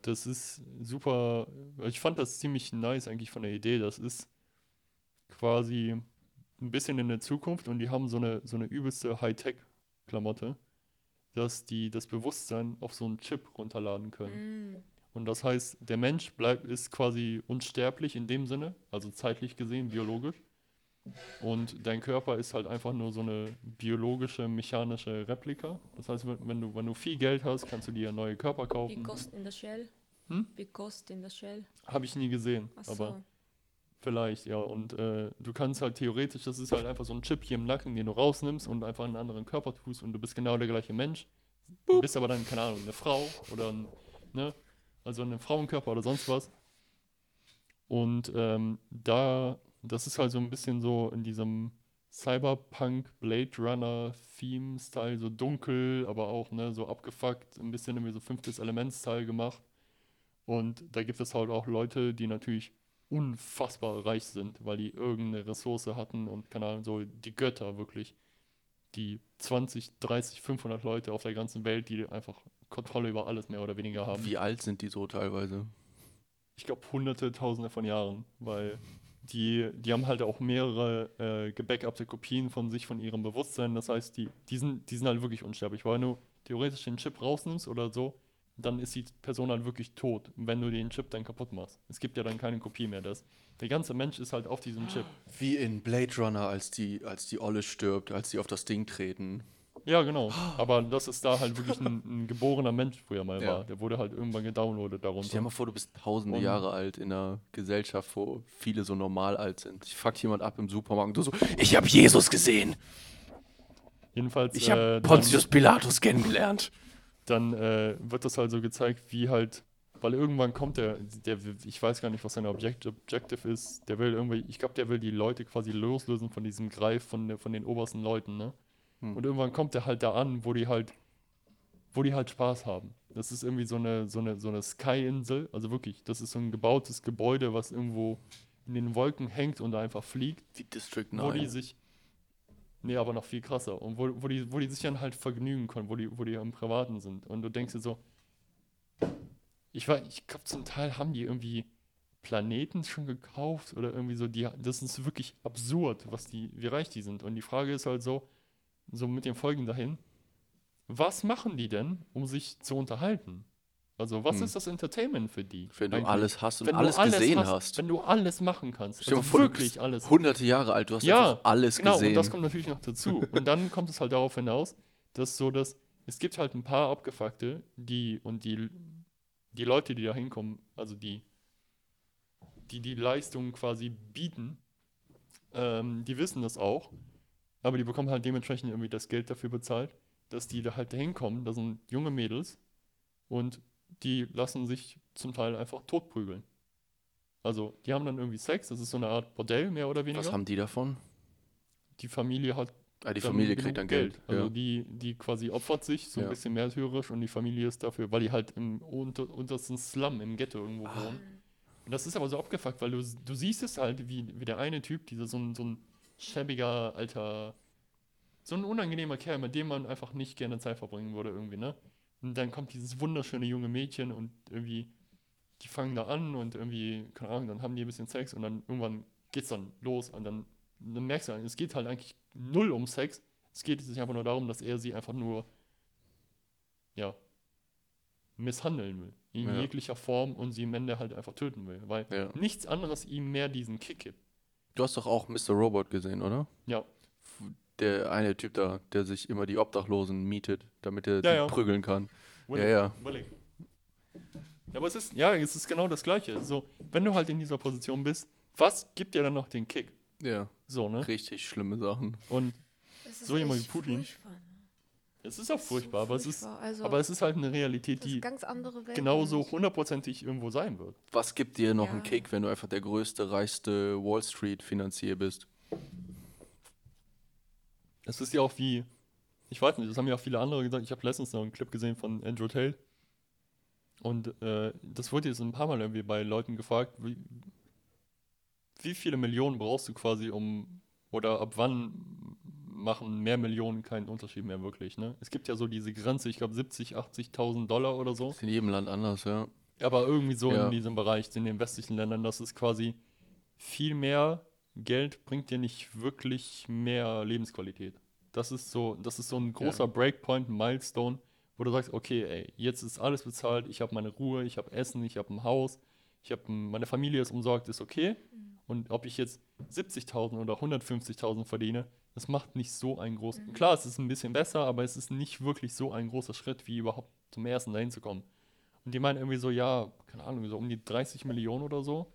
Speaker 1: Das ist super, ich fand das ziemlich nice eigentlich von der Idee. Das ist quasi ein bisschen in der Zukunft und die haben so eine, so eine übelste Hightech-Klamotte, dass die das Bewusstsein auf so einen Chip runterladen können.
Speaker 4: Mm.
Speaker 1: Und das heißt, der Mensch bleibt, ist quasi unsterblich in dem Sinne, also zeitlich gesehen, biologisch. Und dein Körper ist halt einfach nur so eine biologische, mechanische Replika. Das heißt, wenn du, wenn du viel Geld hast, kannst du dir neue Körper
Speaker 4: Wie
Speaker 1: kaufen.
Speaker 4: Ghost in the Shell?
Speaker 1: Hm?
Speaker 4: Wie Ghost in the Shell?
Speaker 1: Habe ich nie gesehen,
Speaker 4: Ach
Speaker 1: aber
Speaker 4: so.
Speaker 1: vielleicht, ja. Und äh, du kannst halt theoretisch, das ist halt einfach so ein Chip hier im Nacken, den du rausnimmst und einfach in einen anderen Körper tust und du bist genau der gleiche Mensch. Du bist aber dann, keine Ahnung, eine Frau oder ein, ne? Also ein Frauenkörper oder sonst was. Und ähm, da, das ist halt so ein bisschen so in diesem Cyberpunk Blade Runner Theme Style, so dunkel, aber auch ne, so abgefuckt, ein bisschen irgendwie so fünftes Element-Style gemacht. Und da gibt es halt auch Leute, die natürlich unfassbar reich sind, weil die irgendeine Ressource hatten und keine Ahnung, so die Götter wirklich. Die 20, 30, 500 Leute auf der ganzen Welt, die einfach Kontrolle über alles mehr oder weniger haben.
Speaker 2: Wie alt sind die so teilweise?
Speaker 1: Ich glaube hunderte, tausende von Jahren, weil die, die haben halt auch mehrere äh, gebackuppte Kopien von sich, von ihrem Bewusstsein. Das heißt, die, die, sind, die sind halt wirklich unsterblich. Weil wenn du theoretisch den Chip rausnimmst oder so, dann ist die Person halt wirklich tot, wenn du den Chip dann kaputt machst. Es gibt ja dann keine Kopie mehr. Das, der ganze Mensch ist halt auf diesem Chip.
Speaker 2: Wie in Blade Runner, als die, als die Olle stirbt, als die auf das Ding treten.
Speaker 1: Ja, genau. Aber das ist da halt wirklich ein, ein geborener Mensch früher mal
Speaker 2: Ja.
Speaker 1: war. Der wurde halt irgendwann gedownloadet darunter.
Speaker 2: Stell dir mal vor, du bist tausende
Speaker 1: Und-
Speaker 2: Jahre alt in einer Gesellschaft, wo viele so normal alt sind. Ich fuck jemand ab im Supermarkt und du so, ich habe Jesus gesehen.
Speaker 1: Jedenfalls
Speaker 2: Ich habe
Speaker 1: äh,
Speaker 2: Pontius Pilatus kennengelernt.
Speaker 1: dann äh, wird das halt so gezeigt, wie halt, weil irgendwann kommt der, der ich weiß gar nicht, was sein Object Objective ist, der will irgendwie, ich glaube, der will die Leute quasi loslösen von diesem Greif von, der- von den obersten Leuten, ne?
Speaker 2: Hm.
Speaker 1: Und irgendwann kommt der halt da an, wo die halt, wo die halt Spaß haben. Das ist irgendwie so eine, so eine, so eine Sky-Insel, also wirklich, das ist so ein gebautes Gebäude, was irgendwo in den Wolken hängt und einfach fliegt
Speaker 2: Wie District
Speaker 1: wo die
Speaker 2: 9.
Speaker 1: sich. Nee, aber noch viel krasser. Und wo, wo, die, wo die sich dann halt vergnügen können, wo die, wo die im Privaten sind. Und du denkst dir so, ich weiß, ich glaube, zum Teil haben die irgendwie Planeten schon gekauft oder irgendwie so, die, das ist wirklich absurd, was die, wie reich die sind. Und die Frage ist halt so, so mit den Folgen dahin, was machen die denn, um sich zu unterhalten? Also, was
Speaker 2: Hm.
Speaker 1: ist das Entertainment für die?
Speaker 2: Wenn du
Speaker 1: eigentlich?
Speaker 2: alles hast und
Speaker 1: Wenn du
Speaker 2: alles gesehen
Speaker 1: hast,
Speaker 2: hast.
Speaker 1: Wenn du alles machen kannst. Also
Speaker 2: du
Speaker 1: wirklich alles.
Speaker 2: Hunderte Jahre alt, du hast
Speaker 1: Ja,
Speaker 2: alles
Speaker 1: Genau,
Speaker 2: gesehen.
Speaker 1: und das kommt natürlich noch dazu. Und dann kommt es halt darauf hinaus, dass so dass es gibt halt ein paar Abgefuckte, die und die, die Leute, die da hinkommen, also die, die die Leistung quasi bieten, ähm, die wissen das auch, aber die bekommen halt dementsprechend irgendwie das Geld dafür bezahlt, dass die da halt dahin kommen. Da sind junge Mädels und die lassen sich zum Teil einfach totprügeln. Also, die haben dann irgendwie Sex, das ist so eine Art Bordell, mehr oder weniger.
Speaker 2: Was haben die davon?
Speaker 1: die Familie hat
Speaker 2: Ah, die Familie kriegt dann Geld.
Speaker 1: Also
Speaker 2: ja.
Speaker 1: die, die quasi opfert sich so ein
Speaker 2: Ja.
Speaker 1: bisschen märtyrisch und die Familie ist dafür, weil die halt im unter, untersten Slum im Ghetto irgendwo
Speaker 2: Ah.
Speaker 1: wohnen. Und das ist aber so abgefuckt, weil du, du siehst es halt, wie, wie der eine Typ, dieser so ein, so ein schäbiger, alter, so ein unangenehmer Kerl, mit dem man einfach nicht gerne Zeit verbringen würde irgendwie, ne? Und dann kommt dieses wunderschöne junge Mädchen und irgendwie, die fangen da an und irgendwie, keine Ahnung, dann haben die ein bisschen Sex und dann irgendwann geht's dann los und dann, dann merkst du, es geht halt eigentlich null um Sex. Es geht sich einfach nur darum, dass er sie einfach nur, ja, misshandeln will. In
Speaker 2: Ja.
Speaker 1: jeglicher Form und sie am Ende halt einfach töten will. Weil
Speaker 2: Ja.
Speaker 1: nichts anderes ihm mehr diesen Kick gibt.
Speaker 2: Du hast doch auch Mr. Robot gesehen, oder?
Speaker 1: Ja.
Speaker 2: Der eine Typ da, der sich immer die Obdachlosen mietet, damit er
Speaker 1: Ja, ja.
Speaker 2: prügeln kann.
Speaker 1: Willig,
Speaker 2: Ja, ja.
Speaker 1: willig. Ja, aber es ist, ja, es ist genau das Gleiche. So, wenn du halt in dieser Position bist, was gibt dir dann noch den Kick?
Speaker 2: Ja.
Speaker 1: So, ne?
Speaker 2: Richtig schlimme Sachen.
Speaker 1: Und So jemand wie Putin.
Speaker 4: furchtbar?
Speaker 1: Es ist auch
Speaker 4: ist so
Speaker 1: furchtbar, aber es ist,
Speaker 4: furchtbar. Also,
Speaker 1: aber es ist halt eine Realität, die
Speaker 4: ganz andere Welt.
Speaker 1: genauso hundertprozentig irgendwo sein wird.
Speaker 2: Was gibt dir noch
Speaker 4: Ja.
Speaker 2: einen Kick, wenn du einfach der größte, reichste Wall Street-Finanzier bist?
Speaker 1: Es ist ja auch wie, ich weiß nicht, das haben ja auch viele andere gesagt. Ich habe letztens noch einen Clip gesehen von Andrew Tate. Und äh, das wurde jetzt ein paar Mal irgendwie bei Leuten gefragt, wie, wie viele Millionen brauchst du quasi, um, oder ab wann machen mehr Millionen keinen Unterschied mehr wirklich, ne? Es gibt ja so diese Grenze, ich glaube 70, 80.000 Dollar oder so.
Speaker 2: Ist in jedem Land anders, ja.
Speaker 1: Aber irgendwie so
Speaker 2: Ja.
Speaker 1: in diesem Bereich, in den westlichen Ländern, dass es quasi viel mehr Geld bringt dir nicht wirklich mehr Lebensqualität. Das ist so, das ist so ein großer Breakpoint, ein Milestone, wo du sagst, okay, ey, jetzt ist alles bezahlt, ich habe meine Ruhe, ich habe Essen, ich habe ein Haus, ich habe meine Familie ist umsorgt, ist okay. Und ob ich jetzt 70.000 oder 150.000 verdiene, das macht nicht so einen großen. Klar, es ist ein bisschen besser, aber es ist nicht wirklich so ein großer Schritt, wie überhaupt zum ersten dahin zu kommen. Und die meinen irgendwie so, ja, keine Ahnung, so um die 30 Millionen oder so.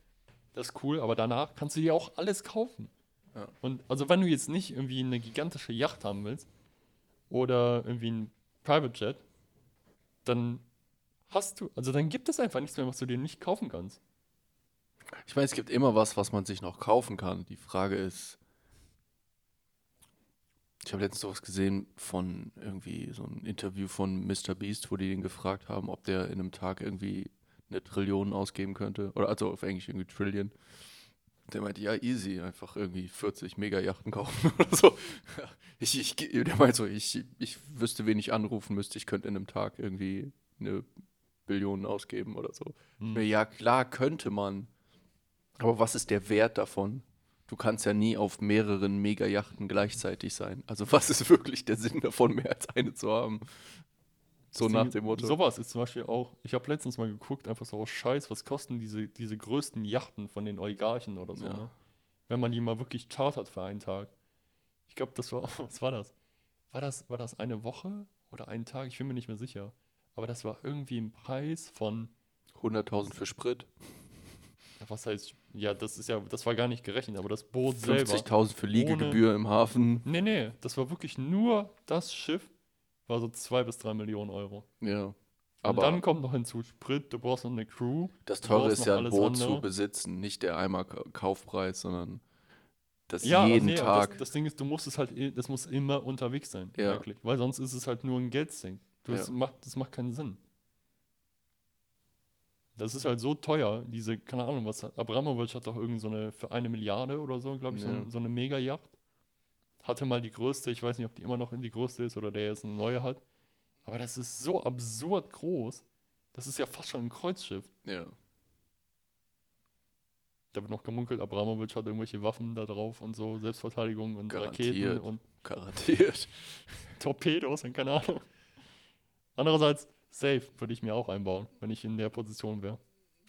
Speaker 1: Das ist cool, aber danach kannst du dir auch alles kaufen.
Speaker 2: Ja.
Speaker 1: Und also wenn du jetzt nicht irgendwie eine gigantische Yacht haben willst oder irgendwie ein Private Jet, dann hast du, also dann gibt es einfach nichts mehr, was du dir nicht kaufen kannst.
Speaker 2: Ich meine, es gibt immer was, was man sich noch kaufen kann. Die Frage ist, ich habe letztens sowas gesehen von irgendwie so ein Interview von Mr. Beast, wo die ihn gefragt haben, ob der in einem Tag irgendwie eine Trillion ausgeben könnte. Oder also auf Englisch irgendwie Trillion. Der meinte, ja, easy, einfach irgendwie 40 Mega-Yachten kaufen oder so. Ich, ich, der meinte so, ich, ich wüsste, wen ich anrufen müsste. Ich könnte in einem Tag irgendwie eine Billion ausgeben oder so.
Speaker 1: Hm.
Speaker 2: Ja, klar, könnte man. Aber was ist der Wert davon? Du kannst ja nie auf mehreren Mega-Yachten gleichzeitig sein. Also was ist wirklich der Sinn davon, mehr als eine zu haben? So nach dem Motto.
Speaker 1: Sowas ist zum Beispiel auch, ich habe letztens mal geguckt, einfach so aus Scheiß, was kosten diese, diese größten Yachten von den Oligarchen oder so,
Speaker 2: Ja.
Speaker 1: ne? Wenn man die mal wirklich chartert für einen Tag. Ich glaube, das war, was war das? War das, war das eine Woche oder einen Tag? Ich bin mir nicht mehr sicher. Aber das war irgendwie ein Preis von,
Speaker 2: 100.000 für Sprit,
Speaker 1: was heißt, ja, das ist ja, das war gar nicht gerechnet, aber das Boot selber.
Speaker 2: 50.000 für Liegegebühr im Hafen.
Speaker 1: Nee, nee, das war wirklich nur das Schiff, war so zwei bis drei Millionen Euro.
Speaker 2: Ja.
Speaker 1: Und
Speaker 2: Aber
Speaker 1: dann kommt noch hinzu Sprit, du brauchst noch eine Crew.
Speaker 2: das Teure ist ja ein Boot
Speaker 1: andere.
Speaker 2: zu besitzen, nicht der einmal Ka- Kaufpreis, sondern das
Speaker 1: Ja,
Speaker 2: jeden
Speaker 1: nee,
Speaker 2: Tag.
Speaker 1: Das, das Ding ist, du musst es halt, das muss immer unterwegs sein,
Speaker 2: Ja.
Speaker 1: eigentlich. Weil sonst ist es halt nur ein Geldsing. Du, das,
Speaker 2: Ja.
Speaker 1: macht, das macht keinen Sinn. Das ist halt so teuer, diese, keine Ahnung, was Abramowitsch hat doch irgend so eine, für eine Milliarde oder so, glaube ich, so,
Speaker 2: Ja.
Speaker 1: eine- so eine Mega-Yacht. Hatte mal die größte, ich weiß nicht, ob die immer noch in die größte ist oder der jetzt eine neue hat. Aber das ist so absurd groß. Das ist ja fast schon ein Kreuzschiff.
Speaker 2: ja.
Speaker 1: Da wird noch gemunkelt, Abramowitsch hat irgendwelche Waffen da drauf und so, Selbstverteidigung und
Speaker 2: Garantiert.
Speaker 1: Raketen und
Speaker 2: Garantiert.
Speaker 1: Torpedos und keine Ahnung. Andererseits, safe würde ich mir auch einbauen, wenn ich in der Position wäre.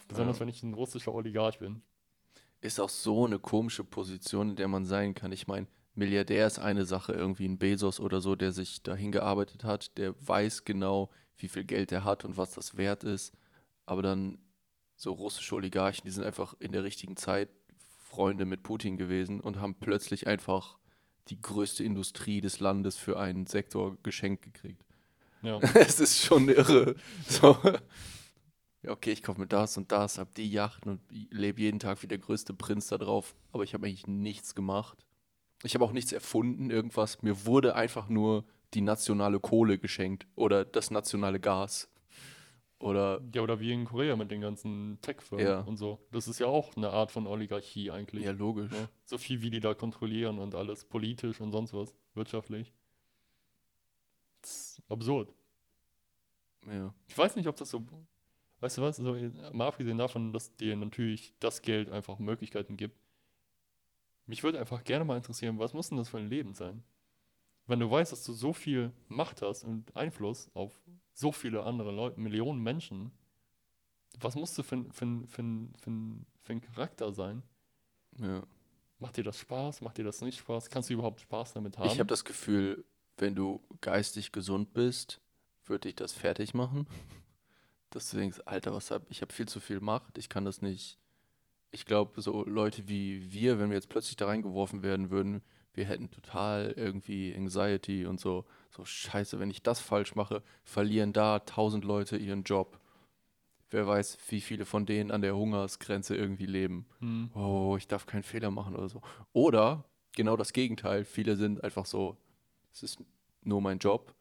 Speaker 1: Besonders
Speaker 2: Ja.
Speaker 1: wenn ich ein russischer Oligarch bin.
Speaker 2: Ist auch so eine komische Position, in der man sein kann. Ich meine, Milliardär ist eine Sache, irgendwie ein Bezos oder so, der sich dahin gearbeitet hat, der weiß genau, wie viel Geld er hat und was das wert ist. Aber dann so russische Oligarchen, die sind einfach in der richtigen Zeit Freunde mit Putin gewesen und haben plötzlich einfach die größte Industrie des Landes für einen Sektor geschenkt gekriegt.
Speaker 1: Ja.
Speaker 2: Es ist schon irre. So. Ja, okay, ich kaufe mir das und das, hab die Yachten und lebe jeden Tag wie der größte Prinz da drauf. Aber ich habe eigentlich nichts gemacht. Ich habe auch nichts erfunden, irgendwas. Mir wurde einfach nur die nationale Kohle geschenkt oder das nationale Gas. Oder
Speaker 1: ja, oder wie in Korea mit den ganzen Tech-Firmen
Speaker 2: Ja.
Speaker 1: und so. Das ist ja auch eine Art von Oligarchie eigentlich.
Speaker 2: ja, logisch.
Speaker 1: Ne? So viel, wie die da kontrollieren und alles, politisch und sonst was, wirtschaftlich. Absurd.
Speaker 2: Ja.
Speaker 1: Ich weiß nicht, ob das so, weißt du was, so, mal abgesehen davon, dass dir natürlich das Geld einfach Möglichkeiten gibt. Mich würde einfach gerne mal interessieren, was muss denn das für ein Leben sein? Wenn du weißt, dass du so viel Macht hast und Einfluss auf so viele andere Leute, Millionen Menschen, was musst du für, für, für, für ein Charakter sein?
Speaker 2: ja.
Speaker 1: Macht dir das Spaß? Macht dir das nicht Spaß? Kannst du überhaupt Spaß damit haben?
Speaker 2: Ich habe das Gefühl, wenn du geistig gesund bist, würde ich das fertig machen. Dass du denkst, Alter, was hab ich? habe viel zu viel Macht, ich kann das nicht. Ich glaube, so Leute wie wir, wenn wir jetzt plötzlich da reingeworfen werden würden, wir hätten total irgendwie Anxiety und so, so Scheiße, wenn ich das falsch mache, verlieren da tausend Leute ihren Job. Wer weiß, wie viele von denen an der Hungersgrenze irgendwie leben
Speaker 1: Hm.
Speaker 2: oh, ich darf keinen Fehler machen oder so. Oder genau das Gegenteil. Viele sind einfach so, es ist nur mein Job.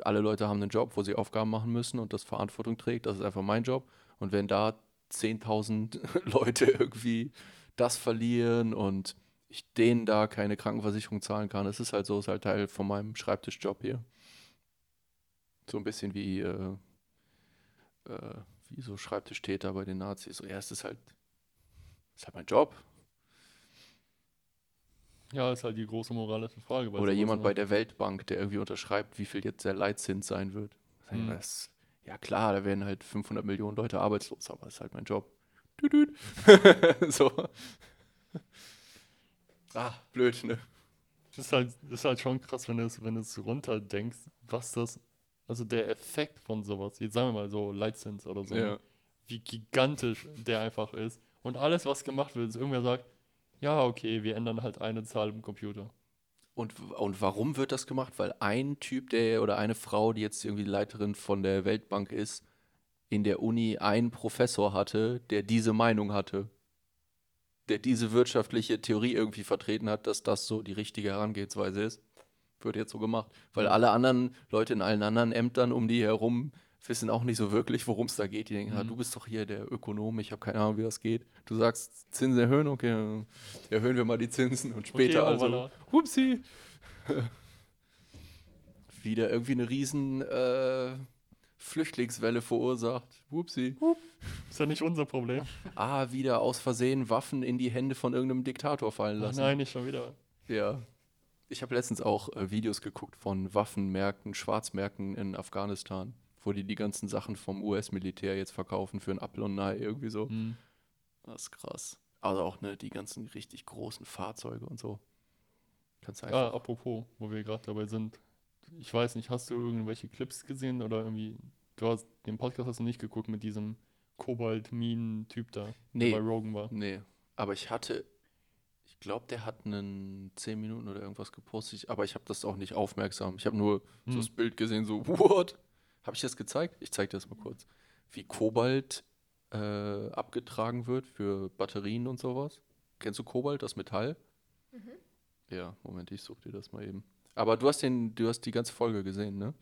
Speaker 2: Alle Leute haben einen Job, wo sie Aufgaben machen müssen und das Verantwortung trägt. Das ist einfach mein Job. Und wenn da 10.000 Leute irgendwie das verlieren und ich denen da keine Krankenversicherung zahlen kann, es ist halt so, ist halt Teil von meinem Schreibtischjob hier. So ein bisschen wie, äh, äh, wie so Schreibtischtäter bei den Nazis. So, ja, es ist halt ist halt mein Job.
Speaker 1: Ja, ist halt die große moralische Frage.
Speaker 2: Oder jemand
Speaker 1: ne?
Speaker 2: bei der Weltbank, der irgendwie unterschreibt, wie viel jetzt der Leitzins sein wird.
Speaker 1: Hm.
Speaker 2: mal, das- Ja klar, da werden halt 500 Millionen Leute arbeitslos, aber das ist halt mein Job. So. Ah, blöd, ne?
Speaker 1: Das ist halt, das ist halt schon krass, wenn du es, wenn runterdenkst, was das, also der Effekt von sowas, jetzt sagen wir mal so Leitzins oder so,
Speaker 2: Ja.
Speaker 1: wie gigantisch der einfach ist. Und alles, was gemacht wird, ist irgendwer sagt, ja, okay, wir ändern halt eine Zahl im Computer.
Speaker 2: Und, und warum wird das gemacht? Weil ein Typ, der oder eine Frau, die jetzt irgendwie Leiterin von der Weltbank ist, in der Uni einen Professor hatte, der diese Meinung hatte. Der diese wirtschaftliche Theorie irgendwie vertreten hat, dass das so die richtige Herangehensweise ist. Wird jetzt so gemacht. Weil alle anderen Leute in allen anderen Ämtern um die herum wissen auch nicht so wirklich, worum es da geht. Die denken, ah,
Speaker 1: Mhm.
Speaker 2: du bist doch hier der Ökonom, ich habe keine Ahnung, wie das geht. Du sagst, Zinsen erhöhen, okay, erhöhen wir mal die Zinsen und später
Speaker 1: Okay,
Speaker 2: also. Hupsi. Wieder irgendwie eine riesen äh, Flüchtlingswelle verursacht. Hupsi.
Speaker 1: Ist ja nicht unser Problem.
Speaker 2: Ah, wieder aus Versehen Waffen in die Hände von irgendeinem Diktator fallen
Speaker 1: Ach
Speaker 2: lassen.
Speaker 1: nein, nicht schon wieder.
Speaker 2: Ja. Ich habe letztens auch äh, Videos geguckt von Waffenmärkten, Schwarzmärkten in Afghanistan, wo die die ganzen Sachen vom US-Militär jetzt verkaufen für einen Apfel und ein Ei, irgendwie so.
Speaker 1: Hm.
Speaker 2: Das ist krass. Also auch ne, die ganzen richtig großen Fahrzeuge und so. Kannst du
Speaker 1: Ah,
Speaker 2: einfach.
Speaker 1: apropos, wo wir gerade dabei sind. Ich weiß nicht, hast du irgendwelche Clips gesehen oder irgendwie, du hast den Podcast hast du nicht geguckt mit diesem Kobalt-Minen-Typ da,
Speaker 2: Nee.
Speaker 1: der bei Rogan war.
Speaker 2: Nee, aber ich hatte, ich glaube, der hat einen 10 Minuten oder irgendwas gepostet, aber ich habe das auch nicht aufmerksam. Ich habe nur so
Speaker 1: Hm.
Speaker 2: das Bild gesehen, so, what? Habe ich das gezeigt? Ich zeige dir das mal kurz. Wie Kobalt äh, abgetragen wird für Batterien und sowas. Kennst du Kobalt, das Metall? Ja, Moment, ich suche dir das mal eben. Aber du hast den, du hast die ganze Folge gesehen, ne?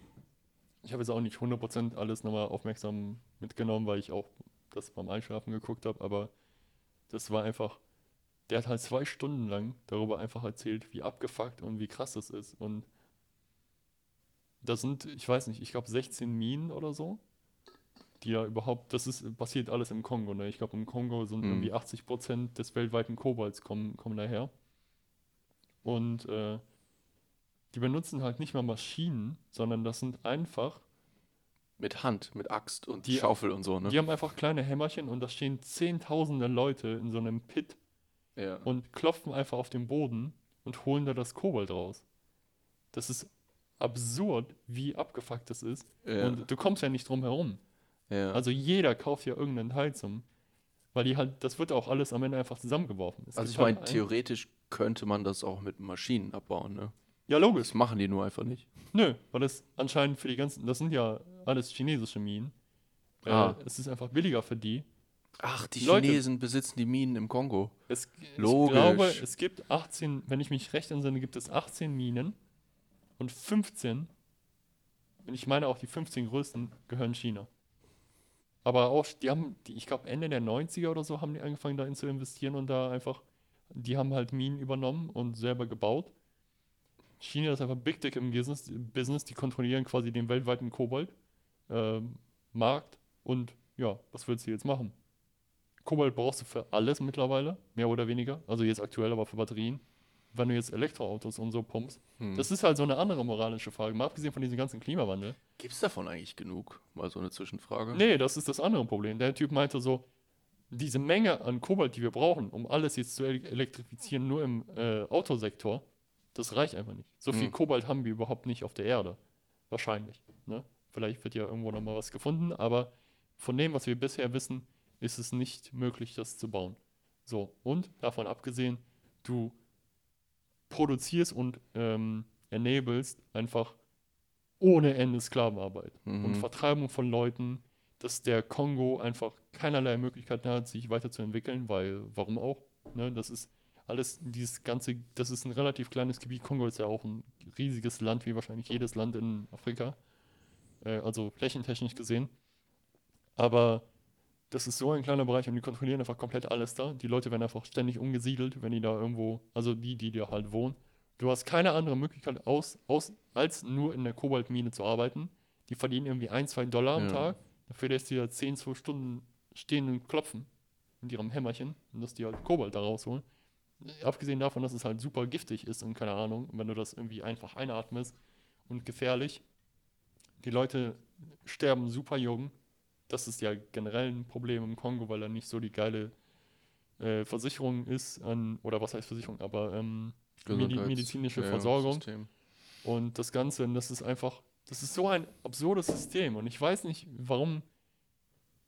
Speaker 1: Ich habe jetzt auch nicht 100% alles nochmal aufmerksam mitgenommen, weil ich auch das beim Einschlafen geguckt habe, aber das war einfach, der hat halt zwei Stunden lang darüber einfach erzählt, wie abgefuckt und wie krass das ist. Und da sind, ich weiß nicht, ich glaube 16 Minen oder so, die ja überhaupt, das ist, passiert alles im Kongo, ne? Ich glaube im Kongo sind
Speaker 2: Mhm.
Speaker 1: irgendwie 80% des weltweiten Kobalts kommen, kommen daher. Und äh, die benutzen halt nicht mal Maschinen, sondern das sind einfach
Speaker 2: Mit Hand, mit Axt und
Speaker 1: Die-
Speaker 2: Schaufel und so, ne?
Speaker 1: Die haben einfach kleine Hämmerchen und da stehen zehntausende Leute in so einem Pit
Speaker 2: ja.
Speaker 1: und klopfen einfach auf den Boden und holen da das Kobalt raus. Das ist absurd, wie abgefuckt das ist.
Speaker 2: Ja.
Speaker 1: Und du kommst ja nicht drum herum.
Speaker 2: Ja.
Speaker 1: Also jeder kauft ja irgendeinen Teil zum, weil die halt, das wird auch alles am Ende einfach zusammengeworfen. Es
Speaker 2: also ich meine,
Speaker 1: halt
Speaker 2: theoretisch könnte man das auch mit Maschinen abbauen, ne?
Speaker 1: Ja, logisch.
Speaker 2: Das machen die nur einfach nicht.
Speaker 1: Nö, weil das anscheinend für die ganzen, das sind ja alles chinesische Minen.
Speaker 2: Ah.
Speaker 1: Äh, es ist einfach billiger für die.
Speaker 2: Ach, die
Speaker 1: Leute-
Speaker 2: Chinesen besitzen die Minen im Kongo.
Speaker 1: Es,
Speaker 2: Logisch.
Speaker 1: Ich glaube, es gibt 18, wenn ich mich recht entsinne, gibt es 18 Minen und 15, und ich meine auch die 15 größten gehören China. Aber auch, die haben, die, ich glaube Ende der 90er oder so haben die angefangen darin zu investieren und da einfach, die haben halt Minen übernommen und selber gebaut. China ist einfach Big Dick im Business, Business die kontrollieren quasi den weltweiten Kobalt-Markt und ja, was willst du jetzt machen? Kobalt brauchst du für alles mittlerweile, mehr oder weniger. Also jetzt aktuell aber für Batterien. Wenn du jetzt Elektroautos und so pumpst.
Speaker 2: Hm.
Speaker 1: Das ist halt so eine andere moralische Frage. Mal abgesehen von diesem ganzen Klimawandel.
Speaker 2: Gibt es davon eigentlich genug? Mal so eine Zwischenfrage.
Speaker 1: Nee, das ist das andere Problem. Der Typ meinte so, diese Menge an Kobalt, die wir brauchen, um alles jetzt zu ele- elektrifizieren, nur im äh, Autosektor, das reicht einfach nicht. So viel
Speaker 2: Hm.
Speaker 1: Kobalt haben wir überhaupt nicht auf der Erde. Wahrscheinlich. Ne? Vielleicht wird ja irgendwo nochmal was gefunden, aber von dem, was wir bisher wissen, ist es nicht möglich, das zu bauen. So, und davon abgesehen, du produzierst und ähm, enablest einfach ohne Ende Sklavenarbeit und
Speaker 2: Mhm.
Speaker 1: Vertreibung von Leuten, dass der Kongo einfach keinerlei Möglichkeiten hat, sich weiterzuentwickeln, weil, warum auch? Ne? Das ist alles, dieses ganze, das ist ein relativ kleines Gebiet. Kongo ist ja auch ein riesiges Land, wie wahrscheinlich jedes Land in Afrika. Äh, also flächentechnisch gesehen. Aber das ist so ein kleiner Bereich und die kontrollieren einfach komplett alles da. Die Leute werden einfach ständig umgesiedelt, wenn die da irgendwo, also die, die da halt wohnen. Du hast keine andere Möglichkeit aus, aus, als nur in der Kobaltmine zu arbeiten. Die verdienen irgendwie ein, zwei Dollar am
Speaker 2: Ja.
Speaker 1: Tag. Dafür, dass die da 10, 12 Stunden stehen und klopfen mit ihrem Hämmerchen und dass die halt Kobalt da rausholen. Abgesehen davon, dass es halt super giftig ist und keine Ahnung, wenn du das irgendwie einfach einatmest und gefährlich. Die Leute sterben super jung. Das ist ja generell ein Problem im Kongo, weil da nicht so die geile äh, Versicherung ist an, oder was heißt Versicherung, aber ähm, Medi medizinische
Speaker 2: ja,
Speaker 1: Versorgung.
Speaker 2: System.
Speaker 1: Und das Ganze, und das ist einfach, das ist so ein absurdes System. Und ich weiß nicht, warum,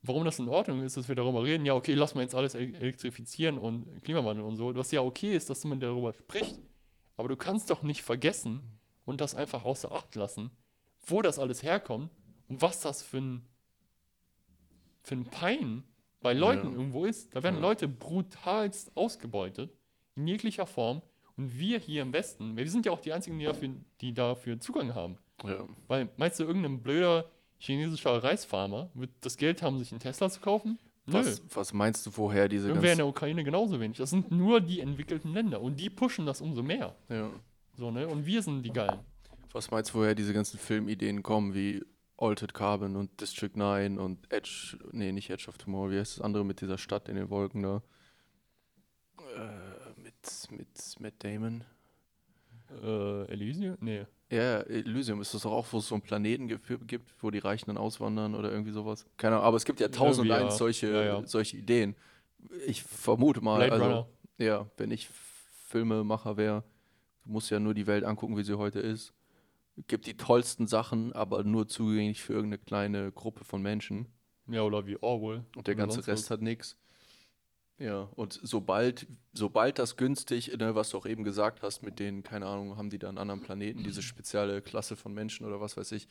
Speaker 1: warum das in Ordnung ist, dass wir darüber reden. Ja, okay, lass mal jetzt alles el- elektrifizieren und Klimawandel und so. Was ja okay ist, dass man darüber spricht. Aber du kannst doch nicht vergessen und das einfach außer Acht lassen, wo das alles herkommt und was das für ein, für ein Pein bei Leuten
Speaker 2: Ja.
Speaker 1: irgendwo ist. Da werden
Speaker 2: Ja.
Speaker 1: Leute brutalst ausgebeutet, in jeglicher Form. Und wir hier im Westen, wir sind ja auch die Einzigen, die dafür, die dafür Zugang haben.
Speaker 2: Ja.
Speaker 1: Weil, meinst du, irgendein blöder chinesischer Reisfarmer wird das Geld haben, sich einen Tesla zu kaufen?
Speaker 2: Was, was meinst du, woher diese
Speaker 1: Irgendwer in der Ukraine genauso wenig. Das sind nur die entwickelten Länder und die pushen das umso mehr.
Speaker 2: Ja.
Speaker 1: So, ne? Und wir sind die Geilen.
Speaker 2: Was meinst du, woher diese ganzen Filmideen kommen, wie Altered Carbon und District 9 und Edge, nee, nicht Edge of Tomorrow, wie heißt das andere mit dieser Stadt in den Wolken da? Äh, mit, mit Matt Damon.
Speaker 1: Äh, Elysium? Nee.
Speaker 2: Ja, Elysium ist das doch auch, wo es so einen Planeten gibt, wo die Reichen dann auswandern oder irgendwie sowas. Keine Ahnung, aber es gibt ja tausend
Speaker 1: ja.
Speaker 2: solche,
Speaker 1: Ja, ja.
Speaker 2: solche Ideen. Ich vermute mal,
Speaker 1: Blade
Speaker 2: also,
Speaker 1: Runner.
Speaker 2: ja, wenn ich Filmemacher wäre, du musst ja nur die Welt angucken, wie sie heute ist. Gibt die tollsten Sachen, aber nur zugänglich für irgendeine kleine Gruppe von Menschen.
Speaker 1: Ja, oder wie Orwell.
Speaker 2: Und der ganze Rest
Speaker 1: was.
Speaker 2: hat nichts. Ja, und sobald, sobald das günstig, ne, was du auch eben gesagt hast, mit denen, keine Ahnung, haben die da einen anderen Planeten, diese spezielle Klasse von Menschen oder was weiß ich,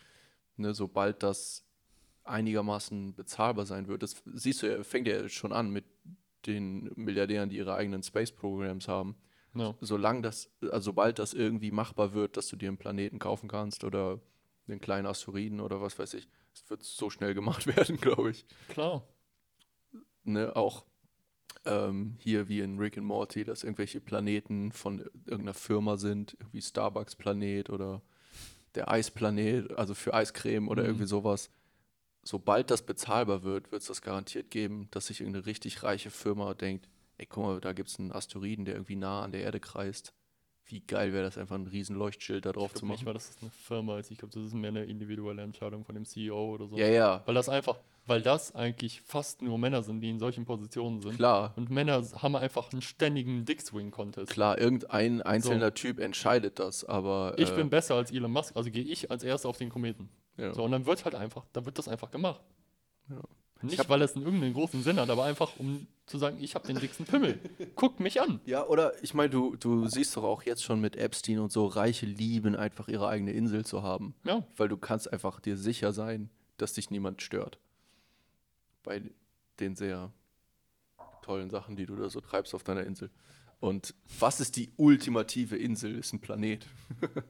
Speaker 2: ne, sobald das einigermaßen bezahlbar sein wird, das siehst du ja, fängt ja schon an mit den Milliardären, die ihre eigenen Space-Programs haben.
Speaker 1: Ja.
Speaker 2: Solange das, also sobald das irgendwie machbar wird, dass du dir einen Planeten kaufen kannst oder einen kleinen Asteroiden oder was weiß ich, es wird so schnell gemacht werden, glaube ich
Speaker 1: Klar.
Speaker 2: ne, auch ähm, hier wie in Rick and Morty, dass irgendwelche Planeten von irgendeiner Firma sind, irgendwie Starbucks-Planet oder der Eisplanet, also für Eiscreme oder
Speaker 1: Mhm.
Speaker 2: irgendwie sowas. Sobald das bezahlbar wird, wird es das garantiert geben, dass sich irgendeine richtig reiche Firma denkt, ey, guck mal, da gibt es einen Asteroiden, der irgendwie nah an der Erde kreist. Wie geil wäre das, einfach ein riesen Leuchtschild da drauf
Speaker 1: Ich
Speaker 2: zu
Speaker 1: glaube nicht
Speaker 2: machen.
Speaker 1: mal, dass das eine Firma ist. Ich glaube, das ist mehr eine individuelle Entscheidung von dem CEO oder so.
Speaker 2: Ja, ja,
Speaker 1: Weil das einfach, weil das eigentlich fast nur Männer sind, die in solchen Positionen sind.
Speaker 2: klar.
Speaker 1: Und Männer haben einfach einen ständigen Dick-Swing-Contest.
Speaker 2: Klar, irgendein einzelner Typ entscheidet das, aber
Speaker 1: Ich
Speaker 2: äh,
Speaker 1: bin besser als Elon Musk, also gehe ich als erster auf den Kometen.
Speaker 2: ja.
Speaker 1: So, und dann wird halt einfach, dann wird das einfach gemacht. Nicht,
Speaker 2: hab-
Speaker 1: weil es einen irgendeinen großen Sinn hat, aber einfach, um zu sagen, ich habe den dicksten Pimmel. Guck mich an.
Speaker 2: Ja, oder ich meine, du, du siehst doch auch jetzt schon mit Epstein und so, Reiche lieben einfach ihre eigene Insel zu haben.
Speaker 1: Ja,
Speaker 2: Weil du kannst einfach dir sicher sein, dass dich niemand stört. Bei den sehr tollen Sachen, die du da so treibst auf deiner Insel. Und was ist die ultimative Insel? Ist ein Planet.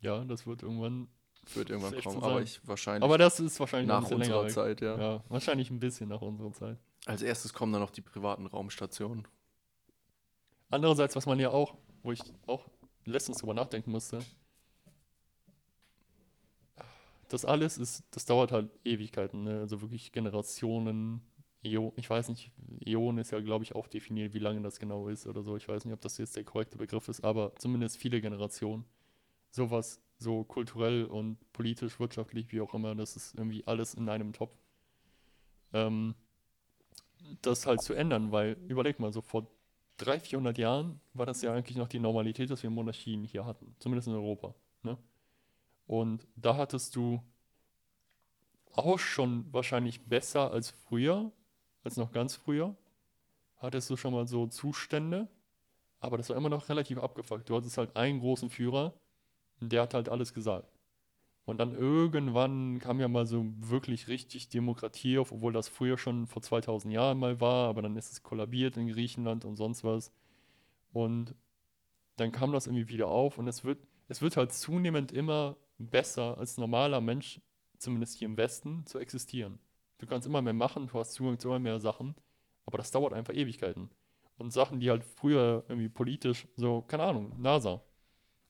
Speaker 1: ja, das wird irgendwann.
Speaker 2: Wird irgendwann kommen. Aber ich wahrscheinlich
Speaker 1: Aber das ist wahrscheinlich
Speaker 2: nach unserer. Zeit, ja.
Speaker 1: Ja, wahrscheinlich ein bisschen nach unserer Zeit.
Speaker 2: Als erstes kommen dann noch die privaten Raumstationen.
Speaker 1: Andererseits, was man ja auch, wo ich auch letztens drüber nachdenken musste, das alles ist, das dauert halt Ewigkeiten, ne? also wirklich Generationen, Äo, ich weiß nicht, Äon ist ja, glaube ich, auch definiert, wie lange das genau ist oder so. Ich weiß nicht, ob das jetzt der korrekte Begriff ist, aber zumindest viele Generationen. Sowas so kulturell und politisch, wirtschaftlich, wie auch immer, das ist irgendwie alles in einem Topf. Ähm, das halt zu ändern, weil, überleg mal, so vor 300, 400 Jahren war das ja eigentlich noch die Normalität, dass wir Monarchien hier hatten, zumindest in Europa. Ne? Und da hattest du auch schon wahrscheinlich besser als früher, als noch ganz früher, hattest du schon mal so Zustände, aber das war immer noch relativ abgefuckt. Du hattest halt einen großen Führer, der hat halt alles gesagt. Und dann irgendwann kam ja mal so wirklich richtig Demokratie auf, obwohl das früher schon vor 2000 Jahren mal war, aber dann ist es kollabiert in Griechenland und sonst was. Und dann kam das irgendwie wieder auf und es wird, es wird halt zunehmend immer besser als normaler Mensch, zumindest hier im Westen, zu existieren. Du kannst immer mehr machen, du hast Zugang zu immer mehr Sachen, aber das dauert einfach Ewigkeiten. Und Sachen, die halt früher irgendwie politisch, so, keine Ahnung, NASA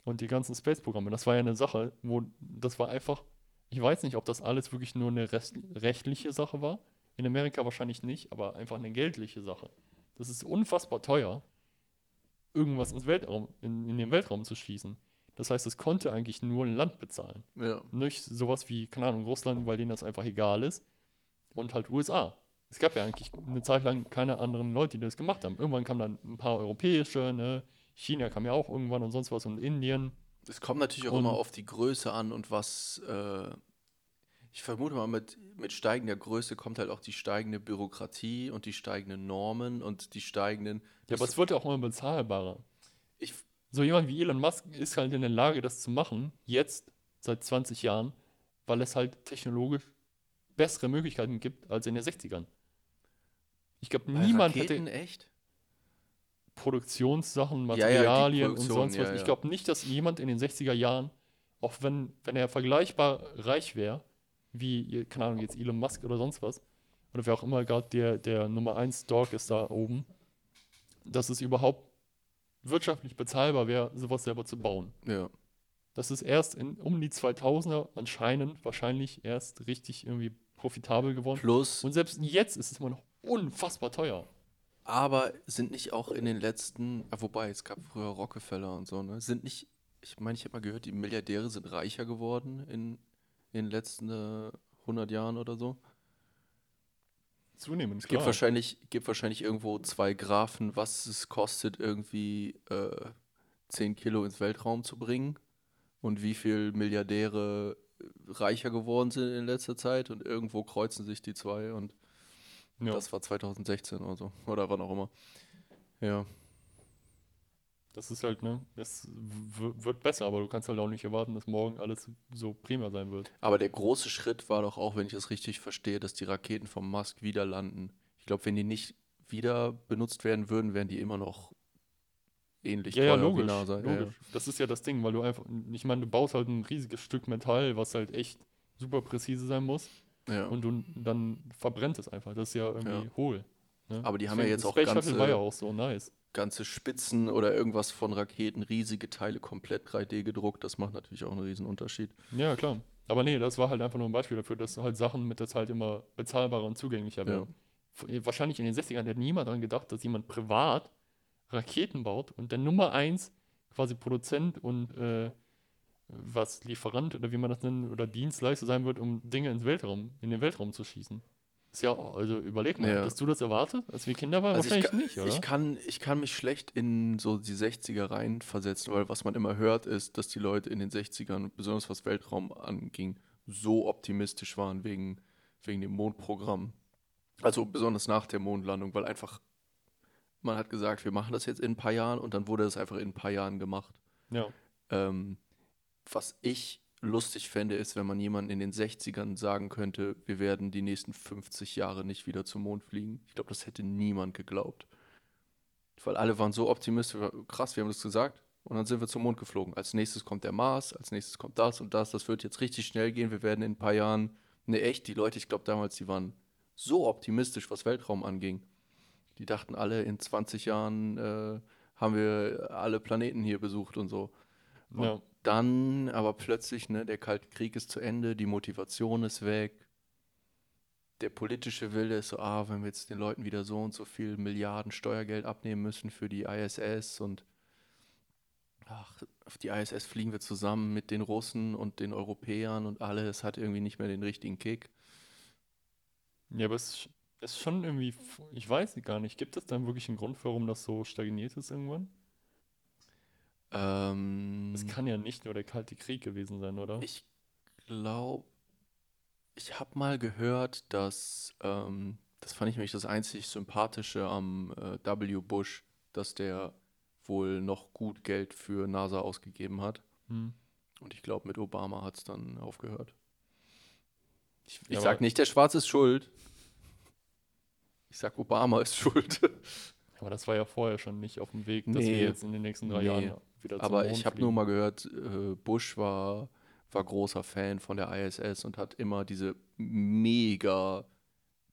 Speaker 1: und die ganzen Space-Programme, das war ja eine Sache, wo das war einfach, ich weiß nicht, ob das alles wirklich nur eine rest, rechtliche Sache war. In Amerika wahrscheinlich nicht, aber einfach eine geldliche Sache. Das ist unfassbar teuer, irgendwas ins Weltraum, in, in den Weltraum zu schießen. Das heißt, es konnte eigentlich nur ein Land bezahlen.
Speaker 2: Ja.
Speaker 1: Nicht sowas wie, keine Ahnung, Russland, weil denen das einfach egal ist. Und halt USA. Es gab ja eigentlich eine Zeit lang keine anderen Leute, die das gemacht haben. Irgendwann kamen dann ein paar europäische, ne? China kam ja auch irgendwann und sonst was und Indien.
Speaker 2: Es kommt natürlich auch
Speaker 1: Und-
Speaker 2: immer auf die Größe an und was, äh, ich vermute mal, mit, mit steigender Größe kommt halt auch die steigende Bürokratie und die steigenden Normen und die steigenden.
Speaker 1: Ja, aber es wird ja auch immer bezahlbarer.
Speaker 2: ich,
Speaker 1: So jemand wie Elon Musk ist halt in der Lage, das zu machen, jetzt, seit 20 Jahren, weil es halt technologisch bessere Möglichkeiten gibt als in den 60ern. Ich glaube, niemand
Speaker 2: Raketen
Speaker 1: hätte
Speaker 2: echt?
Speaker 1: Produktionssachen,
Speaker 2: Ja, ja, die
Speaker 1: Materialien und
Speaker 2: Produktion,
Speaker 1: sonst was.
Speaker 2: ja,
Speaker 1: Ich
Speaker 2: ja.
Speaker 1: glaube nicht, dass jemand in den 60er Jahren, auch wenn, wenn er vergleichbar reich wäre, wie, keine Ahnung, jetzt Elon Musk oder sonst was, oder wer auch immer gerade der, der Nummer 1 Dog ist da oben, dass es überhaupt wirtschaftlich bezahlbar wäre, sowas selber zu bauen.
Speaker 2: Ja.
Speaker 1: Das ist erst in, um die 2000er anscheinend wahrscheinlich erst richtig irgendwie profitabel geworden.
Speaker 2: Plus,
Speaker 1: Und selbst jetzt ist es immer noch unfassbar teuer.
Speaker 2: Aber sind nicht auch in den letzten, ah, wobei, es gab früher Rockefeller und so, ne? Sind nicht, ich meine, ich habe mal gehört, die Milliardäre sind reicher geworden in, in den letzten äh, 100 Jahren oder so.
Speaker 1: Zunehmend,
Speaker 2: Es gibt
Speaker 1: klar.
Speaker 2: wahrscheinlich, gibt wahrscheinlich irgendwo zwei Graphen, was es kostet, irgendwie äh, 10 Kilo ins Weltraum zu bringen und wie viel Milliardäre reicher geworden sind in letzter Zeit und irgendwo kreuzen sich die zwei und
Speaker 1: Ja.
Speaker 2: das war 2016 oder so oder wann auch immer. Ja,
Speaker 1: Das ist halt, ne, es wird besser, aber du kannst halt auch nicht erwarten, dass morgen alles so prima sein wird.
Speaker 2: aber der große Schritt war doch auch, wenn ich das richtig verstehe, dass die Raketen vom Musk wieder landen. Ich glaube, wenn die nicht wieder benutzt werden würden, wären die immer noch ähnlich
Speaker 1: Ja, ja,
Speaker 2: teuer wie
Speaker 1: logisch,
Speaker 2: NASA. Ja, ja.
Speaker 1: logisch. Das ist ja das Ding, weil du einfach, ich meine, du baust halt ein riesiges Stück Metall, was halt echt super präzise sein muss
Speaker 2: Ja.
Speaker 1: und du, dann verbrennt es einfach. Das ist ja irgendwie
Speaker 2: Ja.
Speaker 1: hohl. Ne?
Speaker 2: Aber die haben ja
Speaker 1: Deswegen,
Speaker 2: jetzt
Speaker 1: das
Speaker 2: auch
Speaker 1: Space
Speaker 2: ganze-
Speaker 1: war ja auch so nice.
Speaker 2: ganze Spitzen oder irgendwas von Raketen, riesige Teile komplett 3D gedruckt. Das macht natürlich auch einen riesen Unterschied.
Speaker 1: Ja, klar. Aber nee, das war halt einfach nur ein Beispiel dafür, dass halt Sachen mit der Zeit immer bezahlbarer und zugänglicher werden. F- Wahrscheinlich in den 60ern hätte niemand daran gedacht, dass jemand privat Raketen baut und der Nummer eins quasi Produzent und äh, was Lieferant oder wie man das nennt oder Dienstleister sein wird, um Dinge ins Weltraum, in den Weltraum zu schießen. Ist ja, also überleg mal,
Speaker 2: Ja.
Speaker 1: hättest du das erwartet, als wir Kinder waren?
Speaker 2: Also ich,
Speaker 1: Wahrscheinlich
Speaker 2: kann,
Speaker 1: nicht, oder?
Speaker 2: ich, kann, ich kann mich schlecht in so die 60er reinversetzen, weil was man immer hört, ist, dass die Leute in den 60ern, besonders was Weltraum anging, so optimistisch waren wegen, wegen dem Mondprogramm. Also besonders nach der Mondlandung, weil einfach man hat gesagt, wir machen das jetzt in ein paar Jahren und dann wurde es einfach in ein paar Jahren gemacht.
Speaker 1: Ja.
Speaker 2: Ähm, was ich lustig fände, ist, wenn man jemanden in den 60ern sagen könnte, wir werden die nächsten 50 Jahre nicht wieder zum Mond fliegen. Ich glaube, das hätte niemand geglaubt. Weil alle waren so optimistisch, krass, wir haben das gesagt. Und dann sind wir zum Mond geflogen. Als nächstes kommt der Mars, als nächstes kommt das und das. Das wird jetzt richtig schnell gehen. Wir werden in ein paar Jahren. Ne, echt, die Leute, ich glaube damals, die waren so optimistisch, was Weltraum anging. Die dachten alle, in 20 Jahren äh, haben wir alle Planeten hier besucht und so. Und
Speaker 1: Ja.
Speaker 2: Dann aber plötzlich, ne, der Kalte Krieg ist zu Ende, die Motivation ist weg. Der politische Wille ist so, ah, wenn wir jetzt den Leuten wieder so und so viel Milliarden Steuergeld abnehmen müssen für die ISS und ach, auf die ISS fliegen wir zusammen mit den Russen und den Europäern und alles hat irgendwie nicht mehr den richtigen Kick.
Speaker 1: Ja, aber es ist schon irgendwie, ich weiß gar nicht, gibt es dann wirklich einen Grund, warum das so stagniert ist irgendwann?
Speaker 2: Ähm,
Speaker 1: Es kann ja nicht nur der Kalte Krieg gewesen sein, oder?
Speaker 2: Ich glaube, ich habe mal gehört, dass, ähm, das fand ich nämlich das einzig Sympathische am äh, W. Bush, dass der wohl noch gut Geld für NASA ausgegeben hat.
Speaker 1: Hm.
Speaker 2: Und ich glaube, mit Obama hat es dann aufgehört. Ich, ich
Speaker 1: Ja,
Speaker 2: sag
Speaker 1: aber-
Speaker 2: nicht, der Schwarze ist schuld. Ich sag, Obama ist schuld.
Speaker 1: Aber das war ja vorher schon nicht auf dem Weg, dass wir
Speaker 2: Nee.
Speaker 1: jetzt in den nächsten drei
Speaker 2: Nee.
Speaker 1: Jahren wieder zum
Speaker 2: Aber
Speaker 1: Mond
Speaker 2: ich habe nur mal gehört, äh, Bush war, war großer Fan von der ISS und hat immer diese mega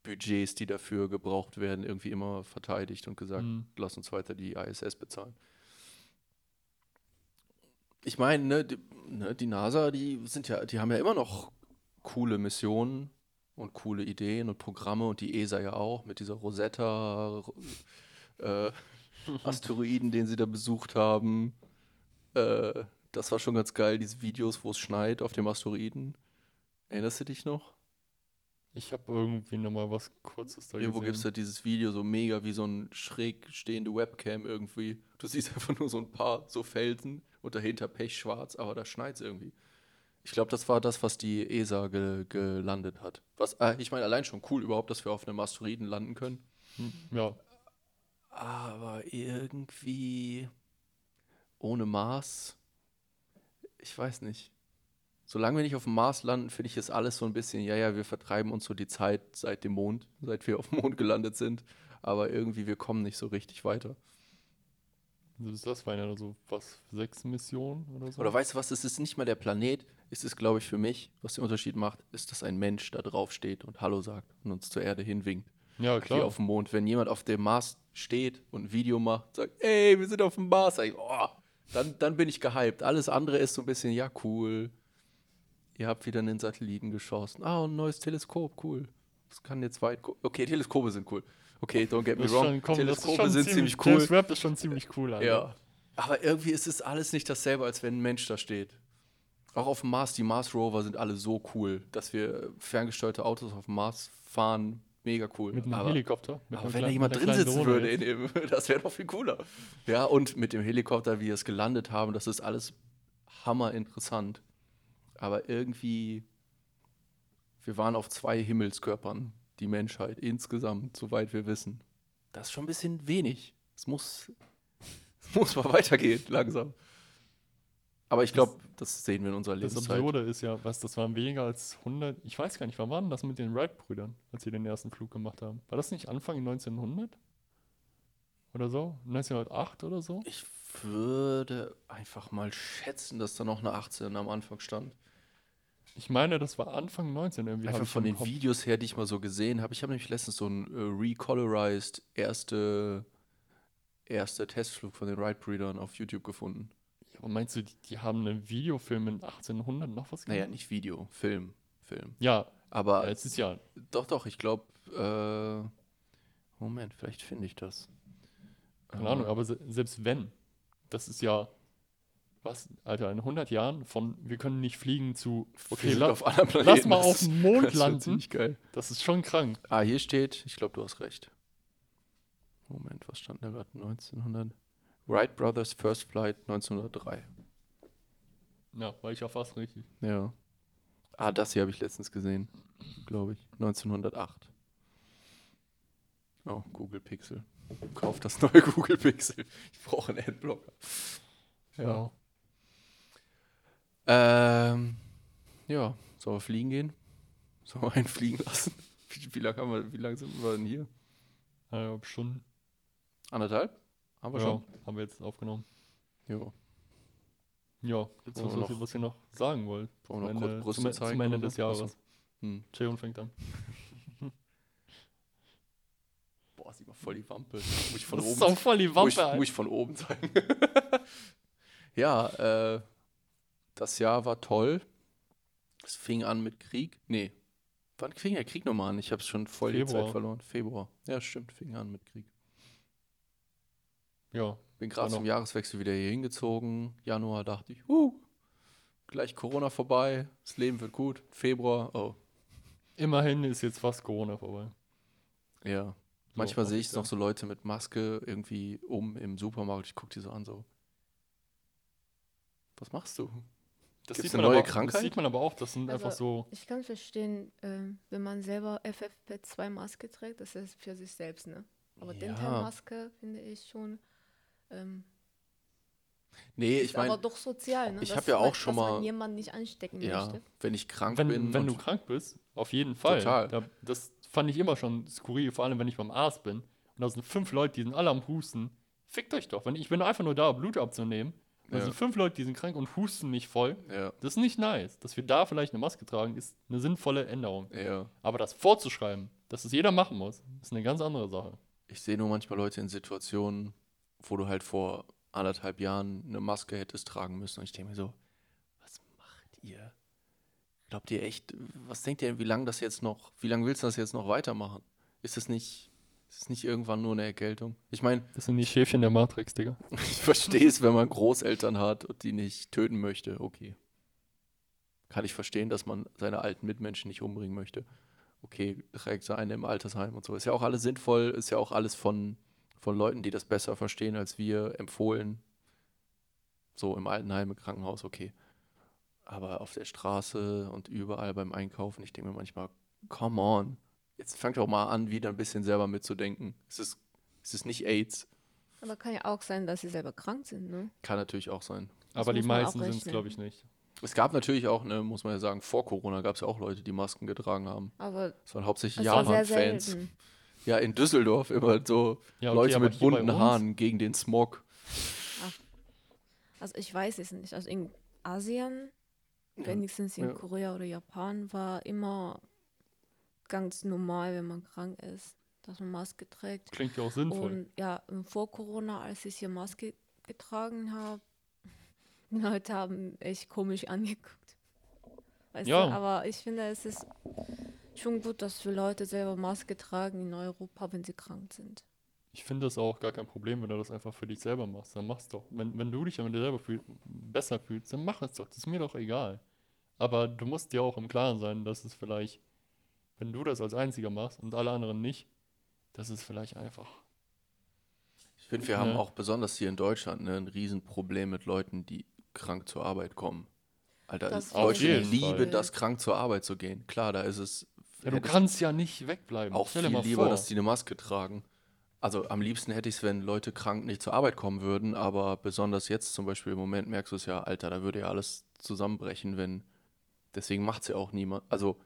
Speaker 2: Budgets, die dafür gebraucht werden, irgendwie immer verteidigt und gesagt,
Speaker 1: Hm.
Speaker 2: lass uns weiter die ISS bezahlen. Ich meine, ne, die, ne, die NASA, die sind ja, die haben ja immer noch coole Missionen und coole Ideen und Programme und die ESA ja auch mit dieser Rosetta äh, Asteroiden, den sie da besucht haben. Äh, das war schon ganz geil, diese Videos, wo es schneit auf dem Asteroiden. Erinnerst du dich noch?
Speaker 1: Ich habe irgendwie nochmal was Kurzes da
Speaker 2: Irgendwo gibt es da dieses Video so mega wie so ein schräg stehende Webcam irgendwie. Du siehst einfach nur so ein paar so Felsen und dahinter pechschwarz, aber da schneit es irgendwie. Ich glaube, das war das, was die ESA ge gelandet hat. Was, äh, ich meine, allein schon cool überhaupt, dass wir auf einem Asteroiden landen können.
Speaker 1: Hm, Ja,
Speaker 2: Aber irgendwie ohne Mars, ich weiß nicht. Solange wir nicht auf dem Mars landen, finde ich es alles so ein bisschen, ja, ja, wir vertreiben uns so die Zeit seit dem Mond, seit wir auf dem Mond gelandet sind. Aber irgendwie, wir kommen nicht so richtig weiter.
Speaker 1: also das waren ja so was, sechs Missionen oder so.
Speaker 2: Oder weißt du was, es ist nicht mal der Planet, es ist, glaube ich, für mich, was den Unterschied macht, ist, dass ein Mensch da drauf steht und Hallo sagt und uns zur Erde hinwinkt.
Speaker 1: Ja, klar.
Speaker 2: auf dem Mond, wenn jemand auf dem Mars steht und ein Video macht, sagt, ey, wir sind auf dem Mars, ich, oh, dann, dann bin ich gehypt. Alles andere ist so ein bisschen, ja, cool. Ihr habt wieder einen Satelliten geschossen. Ah, ein neues Teleskop, cool. Das kann jetzt weit. Okay, Teleskope sind cool. Okay, don't get me wrong.
Speaker 1: schon, komm,
Speaker 2: Teleskope sind
Speaker 1: ziemlich,
Speaker 2: ziemlich cool.
Speaker 1: James Webb ist schon ziemlich cool, Alter.
Speaker 2: Ja. Aber irgendwie ist es alles nicht dasselbe, als wenn ein Mensch da steht. Auch auf dem Mars, die Mars Rover sind alle so cool, dass wir ferngesteuerte Autos auf dem Mars fahren. Mega cool.
Speaker 1: Mit einem
Speaker 2: aber,
Speaker 1: Helikopter. Mit
Speaker 2: aber
Speaker 1: einer
Speaker 2: wenn da jemand drin sitzen
Speaker 1: Drohne
Speaker 2: würde, dem, das wäre doch viel cooler. Ja, und mit dem Helikopter, wie wir es gelandet haben, das ist alles hammer interessant. Aber irgendwie, wir waren auf zwei Himmelskörpern, die Menschheit insgesamt, soweit wir wissen. Das ist schon ein bisschen wenig. Es muss, es muss mal weitergehen, langsam. Aber ich glaube, das sehen wir in unserer
Speaker 1: Das
Speaker 2: Lebenszeit.
Speaker 1: Absurde ist ja, was, das waren weniger als 100, ich weiß gar nicht, wann war denn das mit den Wright-Brüdern, als sie den ersten Flug gemacht haben? War das nicht Anfang 1900? Oder so? 1908 oder so?
Speaker 2: Ich würde einfach mal schätzen, dass da noch eine 18 am Anfang stand.
Speaker 1: Ich meine, das war Anfang 19 irgendwie.
Speaker 2: Einfach von den
Speaker 1: Kopf.
Speaker 2: Videos her, die ich mal so gesehen habe. Ich habe nämlich letztens so einen äh, recolorized erste, erste Testflug von den Wright-Brüdern auf YouTube gefunden.
Speaker 1: Aber meinst du, die, die haben einen Videofilm in 1800 noch was
Speaker 2: Naja,
Speaker 1: gemacht?
Speaker 2: nicht Video, Film. Film.
Speaker 1: Ja,
Speaker 2: Aber
Speaker 1: ja, es ist ja,
Speaker 2: doch, doch, ich glaube, äh, Moment, vielleicht finde ich das.
Speaker 1: keine Ahnung,
Speaker 2: Äh,
Speaker 1: aber se selbst wenn, das ist ja, was, Alter, in 100 Jahren von, wir können nicht fliegen zu, okay, la
Speaker 2: auf anderen
Speaker 1: lass
Speaker 2: Planeten,
Speaker 1: mal auf dem Mond
Speaker 2: das
Speaker 1: landen.
Speaker 2: geil.
Speaker 1: Das ist schon krank.
Speaker 2: Ah, hier steht, ich glaube, du hast recht. Moment, was stand da gerade? 1900. Wright Brothers First Flight 1903.
Speaker 1: Ja, war ich ja fast richtig.
Speaker 2: Ja. Ah, das hier habe ich letztens gesehen, glaube ich. 1908. Oh, Google Pixel. Kauf das neue Google Pixel. Ich brauche einen Adblocker.
Speaker 1: Ja.
Speaker 2: Ähm, ja, sollen wir fliegen gehen? Sollen wir einen fliegen lassen? Wie, wie lange lange sind wir denn hier?
Speaker 1: Eineinhalb Stunden.
Speaker 2: Anderthalb? Haben wir
Speaker 1: ja,
Speaker 2: schon?
Speaker 1: haben wir jetzt aufgenommen.
Speaker 2: Jo.
Speaker 1: Ja, jetzt
Speaker 2: Wollen
Speaker 1: was,
Speaker 2: wir
Speaker 1: was, ihr- was ihr noch sagen wollt.
Speaker 2: Wollen wir
Speaker 1: Zum
Speaker 2: noch kurz Brüste
Speaker 1: zum,
Speaker 2: zeigen
Speaker 1: zum Ende des? Jahres.
Speaker 2: Hm.
Speaker 1: Cheon fängt an.
Speaker 2: Boah, sieht mal voll die Wampe. Muss ich von
Speaker 1: das
Speaker 2: oben
Speaker 1: ist auch voll die
Speaker 2: muss ich,
Speaker 1: Wampe.
Speaker 2: muss ich von oben zeigen. ja, äh, das Jahr war toll. Es fing an mit Krieg. Nee. Wann fing der Krieg nochmal an? Ich habe schon voll die
Speaker 1: Februar.
Speaker 2: Zeit verloren. Februar. Ja, stimmt, fing an mit Krieg.
Speaker 1: Ja,
Speaker 2: Bin gerade zum Jahreswechsel wieder hier hingezogen. Januar dachte ich, huh, gleich Corona vorbei, das Leben wird gut. Februar, oh,
Speaker 1: immerhin ist jetzt fast Corona vorbei.
Speaker 2: ja.
Speaker 1: So,
Speaker 2: Manchmal sehe ich noch so Leute mit Maske irgendwie um im Supermarkt. Ich gucke die so an, so. Was machst du?
Speaker 1: Das
Speaker 2: Gibt's
Speaker 1: sieht,
Speaker 2: eine
Speaker 1: man
Speaker 2: neue
Speaker 1: aber,
Speaker 2: Krankheit?
Speaker 1: das sieht man aber auch, das sind
Speaker 4: Also-
Speaker 1: einfach so.
Speaker 4: Ich kann verstehen, ähm, wenn man selber FFP2-Maske trägt, das ist für sich selbst, ne? Aber
Speaker 2: Ja.
Speaker 4: Dentalmaske finde ich schon. Ähm,
Speaker 2: Nee,
Speaker 4: ist
Speaker 2: ich meine,
Speaker 4: aber doch sozial, ne?
Speaker 2: ich
Speaker 4: Dass
Speaker 2: hab ja auch schon
Speaker 4: dass
Speaker 2: mal-
Speaker 4: man jemanden nicht anstecken
Speaker 2: ja,
Speaker 4: möchte.
Speaker 2: wenn ich krank
Speaker 1: Wenn,
Speaker 2: bin.
Speaker 1: wenn du krank bist, auf jeden Fall.
Speaker 2: Total.
Speaker 1: Da, das fand ich immer schon skurril, vor allem wenn ich beim Arzt bin. Und da sind fünf Leute, die sind alle am Husten. Fickt euch doch. Wenn ich bin einfach nur da, Blut abzunehmen. Da
Speaker 2: Ja.
Speaker 1: sind fünf Leute, die sind krank und husten mich voll.
Speaker 2: ja,
Speaker 1: Das ist nicht nice. Dass wir da vielleicht eine Maske tragen, ist eine sinnvolle Änderung.
Speaker 2: ja.
Speaker 1: Aber das vorzuschreiben, dass es jeder machen muss, ist eine ganz andere Sache.
Speaker 2: Ich sehe nur manchmal Leute in Situationen, wo du halt vor anderthalb Jahren eine Maske hättest tragen müssen. Und ich denke mir so, was macht ihr? Glaubt ihr echt, was denkt ihr, wie lange das jetzt noch, wie lange willst du das jetzt noch weitermachen? Ist es nicht, ist es nicht irgendwann nur eine Erkältung? Ich meine,
Speaker 1: Das sind die Schäfchen der Matrix, Digga.
Speaker 2: ich verstehe es, wenn man Großeltern hat und die nicht töten möchte. Okay. Kann ich verstehen, dass man seine alten Mitmenschen nicht umbringen möchte. Okay, trägt seine im Altersheim und so. Ist ja auch alles sinnvoll, ist ja auch alles von, von Leuten, die das besser verstehen als wir, empfohlen. So im Altenheim, im Krankenhaus, okay. Aber auf der Straße und überall beim Einkaufen, ich denke mir manchmal, come on. Jetzt fangt doch mal an, wieder ein bisschen selber mitzudenken. Es ist, es ist nicht AIDS.
Speaker 4: Aber kann ja auch sein, dass sie selber krank sind, ne?
Speaker 2: Kann natürlich auch sein.
Speaker 1: Aber die meisten sind es, glaube ich, nicht.
Speaker 2: Es gab natürlich auch, ne, muss man ja sagen, vor Corona gab es ja auch Leute, die Masken getragen haben.
Speaker 4: Aber
Speaker 2: Das waren hauptsächlich Japan-Fans. Ja, in Düsseldorf immer so
Speaker 1: Ja, okay,
Speaker 2: Leute mit bunten? Haaren gegen den Smog.
Speaker 4: Also ich weiß es nicht. Also in Asien,
Speaker 2: Ja,
Speaker 4: wenigstens in
Speaker 2: ja.
Speaker 4: Korea oder Japan, war immer ganz normal, wenn man krank ist, dass man Maske trägt.
Speaker 1: Klingt ja auch sinnvoll.
Speaker 4: Und ja, vor Corona, als ich hier Maske getragen habe, die Leute haben echt komisch angeguckt. Weißt
Speaker 1: Ja.
Speaker 4: du, aber ich finde, es ist schon gut, dass wir Leute selber Maske tragen in Europa, wenn sie krank sind.
Speaker 1: Ich finde das auch gar kein Problem, wenn du das einfach für dich selber machst. Dann mach's doch. Wenn, wenn du dich damit selber fühl, besser fühlst, dann mach es doch. Das ist mir doch egal. Aber du musst dir auch im Klaren sein, dass es vielleicht, wenn du das als Einziger machst und alle anderen nicht, dass es vielleicht einfach.
Speaker 2: Ich finde, wir haben
Speaker 1: Ja.
Speaker 2: auch besonders hier in Deutschland ne, ein Riesenproblem mit Leuten, die krank zur Arbeit kommen. Alter,
Speaker 4: Das
Speaker 2: Deutsche liebe
Speaker 1: Fall.
Speaker 2: das, krank zur Arbeit zu gehen. Klar, da ist es
Speaker 1: Ja, du kannst ja nicht wegbleiben.
Speaker 2: auch
Speaker 1: Stell
Speaker 2: viel lieber,
Speaker 1: vor.
Speaker 2: dass die eine Maske tragen. Also am liebsten hätte ich es, wenn Leute krank nicht zur Arbeit kommen würden, aber besonders jetzt zum Beispiel im Moment merkst du es ja, Alter, da würde ja alles zusammenbrechen, wenn. Deswegen macht es ja auch niemand. Also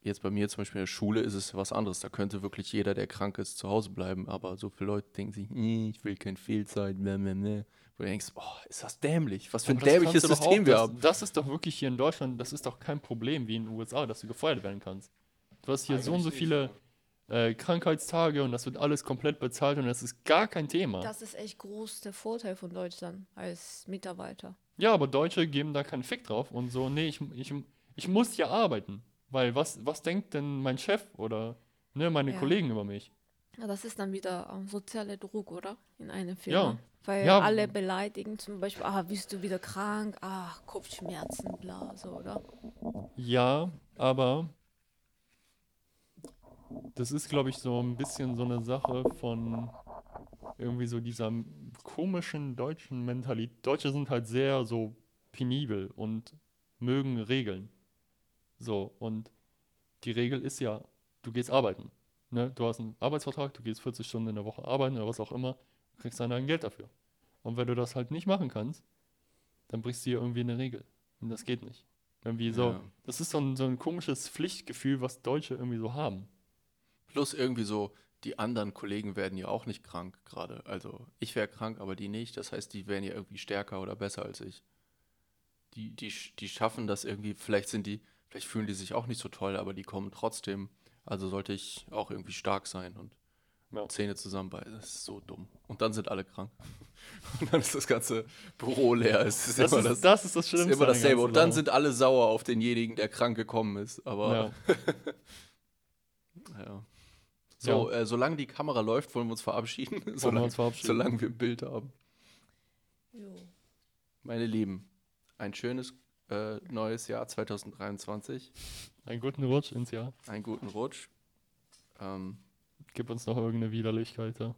Speaker 2: jetzt bei mir zum Beispiel in der Schule ist es was anderes. Da könnte wirklich jeder, der krank ist, zu Hause bleiben. Aber so viele Leute denken sich, "Nee, ich will kein Fehlzeit, bläh, bläh, bläh." Wo du denkst, boah, ist das dämlich. Was für ein dämliches System
Speaker 1: auch,
Speaker 2: wir
Speaker 1: das,
Speaker 2: haben.
Speaker 1: Das ist doch wirklich hier in Deutschland, das ist doch kein Problem wie in den USA, dass du gefeuert werden kannst. Du hast hier so und so viele äh, Krankheitstage und das wird alles komplett bezahlt und das ist gar kein Thema.
Speaker 4: Das ist echt groß der Vorteil von Deutschland als Mitarbeiter.
Speaker 1: Ja, aber Deutsche geben da keinen Fick drauf und so, nee, ich, ich, ich muss ja arbeiten. Weil was, was denkt denn mein Chef oder ne, meine
Speaker 4: Ja.
Speaker 1: Kollegen über mich?
Speaker 4: Ja, das ist dann wieder ähm, sozialer Druck, oder? In einer Firma.
Speaker 1: Ja.
Speaker 4: Weil
Speaker 1: Ja.
Speaker 4: alle beleidigen, zum Beispiel, ah, bist du wieder krank? Ah, Kopfschmerzen, bla, so, oder?
Speaker 1: Ja, aber das ist, glaube ich, so ein bisschen so eine Sache von irgendwie so dieser komischen deutschen Mentalität. Deutsche sind halt sehr so penibel und mögen Regeln. So, und die Regel ist ja, du gehst arbeiten. Ne? Du hast einen Arbeitsvertrag, du gehst 40 Stunden in der Woche arbeiten oder was auch immer, kriegst dann dein Geld dafür. Und wenn du das halt nicht machen kannst, dann brichst du hier irgendwie eine Regel. Und das geht nicht. Irgendwie so,
Speaker 2: Ja.
Speaker 1: das ist so ein, so ein komisches Pflichtgefühl, was Deutsche irgendwie so haben.
Speaker 2: Plus irgendwie so, die anderen Kollegen werden ja auch nicht krank gerade. Also ich wäre krank, aber die nicht. Das heißt, die wären ja irgendwie stärker oder besser als ich. Die, die, die schaffen das irgendwie, vielleicht sind die, vielleicht fühlen die sich auch nicht so toll, aber die kommen trotzdem. Also sollte ich auch irgendwie stark sein und
Speaker 1: Ja.
Speaker 2: Zähne zusammenbeißen. Das ist so dumm. Und dann sind alle krank. Und dann ist das ganze Büro leer. Es ist
Speaker 1: Das
Speaker 2: immer
Speaker 1: ist,
Speaker 2: das,
Speaker 1: das ist das
Speaker 2: ist
Speaker 1: Schlimmste.
Speaker 2: immer dasselbe. Und dann sind alle sauer auf denjenigen, der krank gekommen ist. Aber
Speaker 1: Ja.
Speaker 2: ja. So,
Speaker 1: Ja.
Speaker 2: Äh, solange die Kamera läuft, wollen wir uns verabschieden.
Speaker 1: Wollen wir
Speaker 2: solange,
Speaker 1: uns verabschieden.
Speaker 2: solange wir ein Bild haben.
Speaker 4: Jo.
Speaker 2: Meine Lieben, ein schönes äh, neues Jahr 2023.
Speaker 1: Einen guten Rutsch ins Jahr.
Speaker 2: Einen guten Rutsch. Ähm,
Speaker 1: Gib uns noch irgendeine Widerlichkeit da.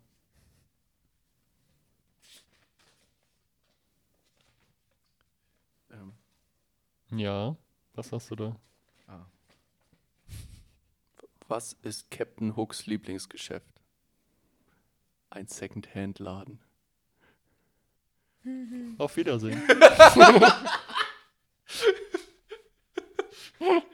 Speaker 2: ähm,
Speaker 1: Ja, was hast du da?
Speaker 2: Was ist Captain Hooks Lieblingsgeschäft? Ein Secondhand-Laden. Mhm.
Speaker 1: Auf Wiedersehen.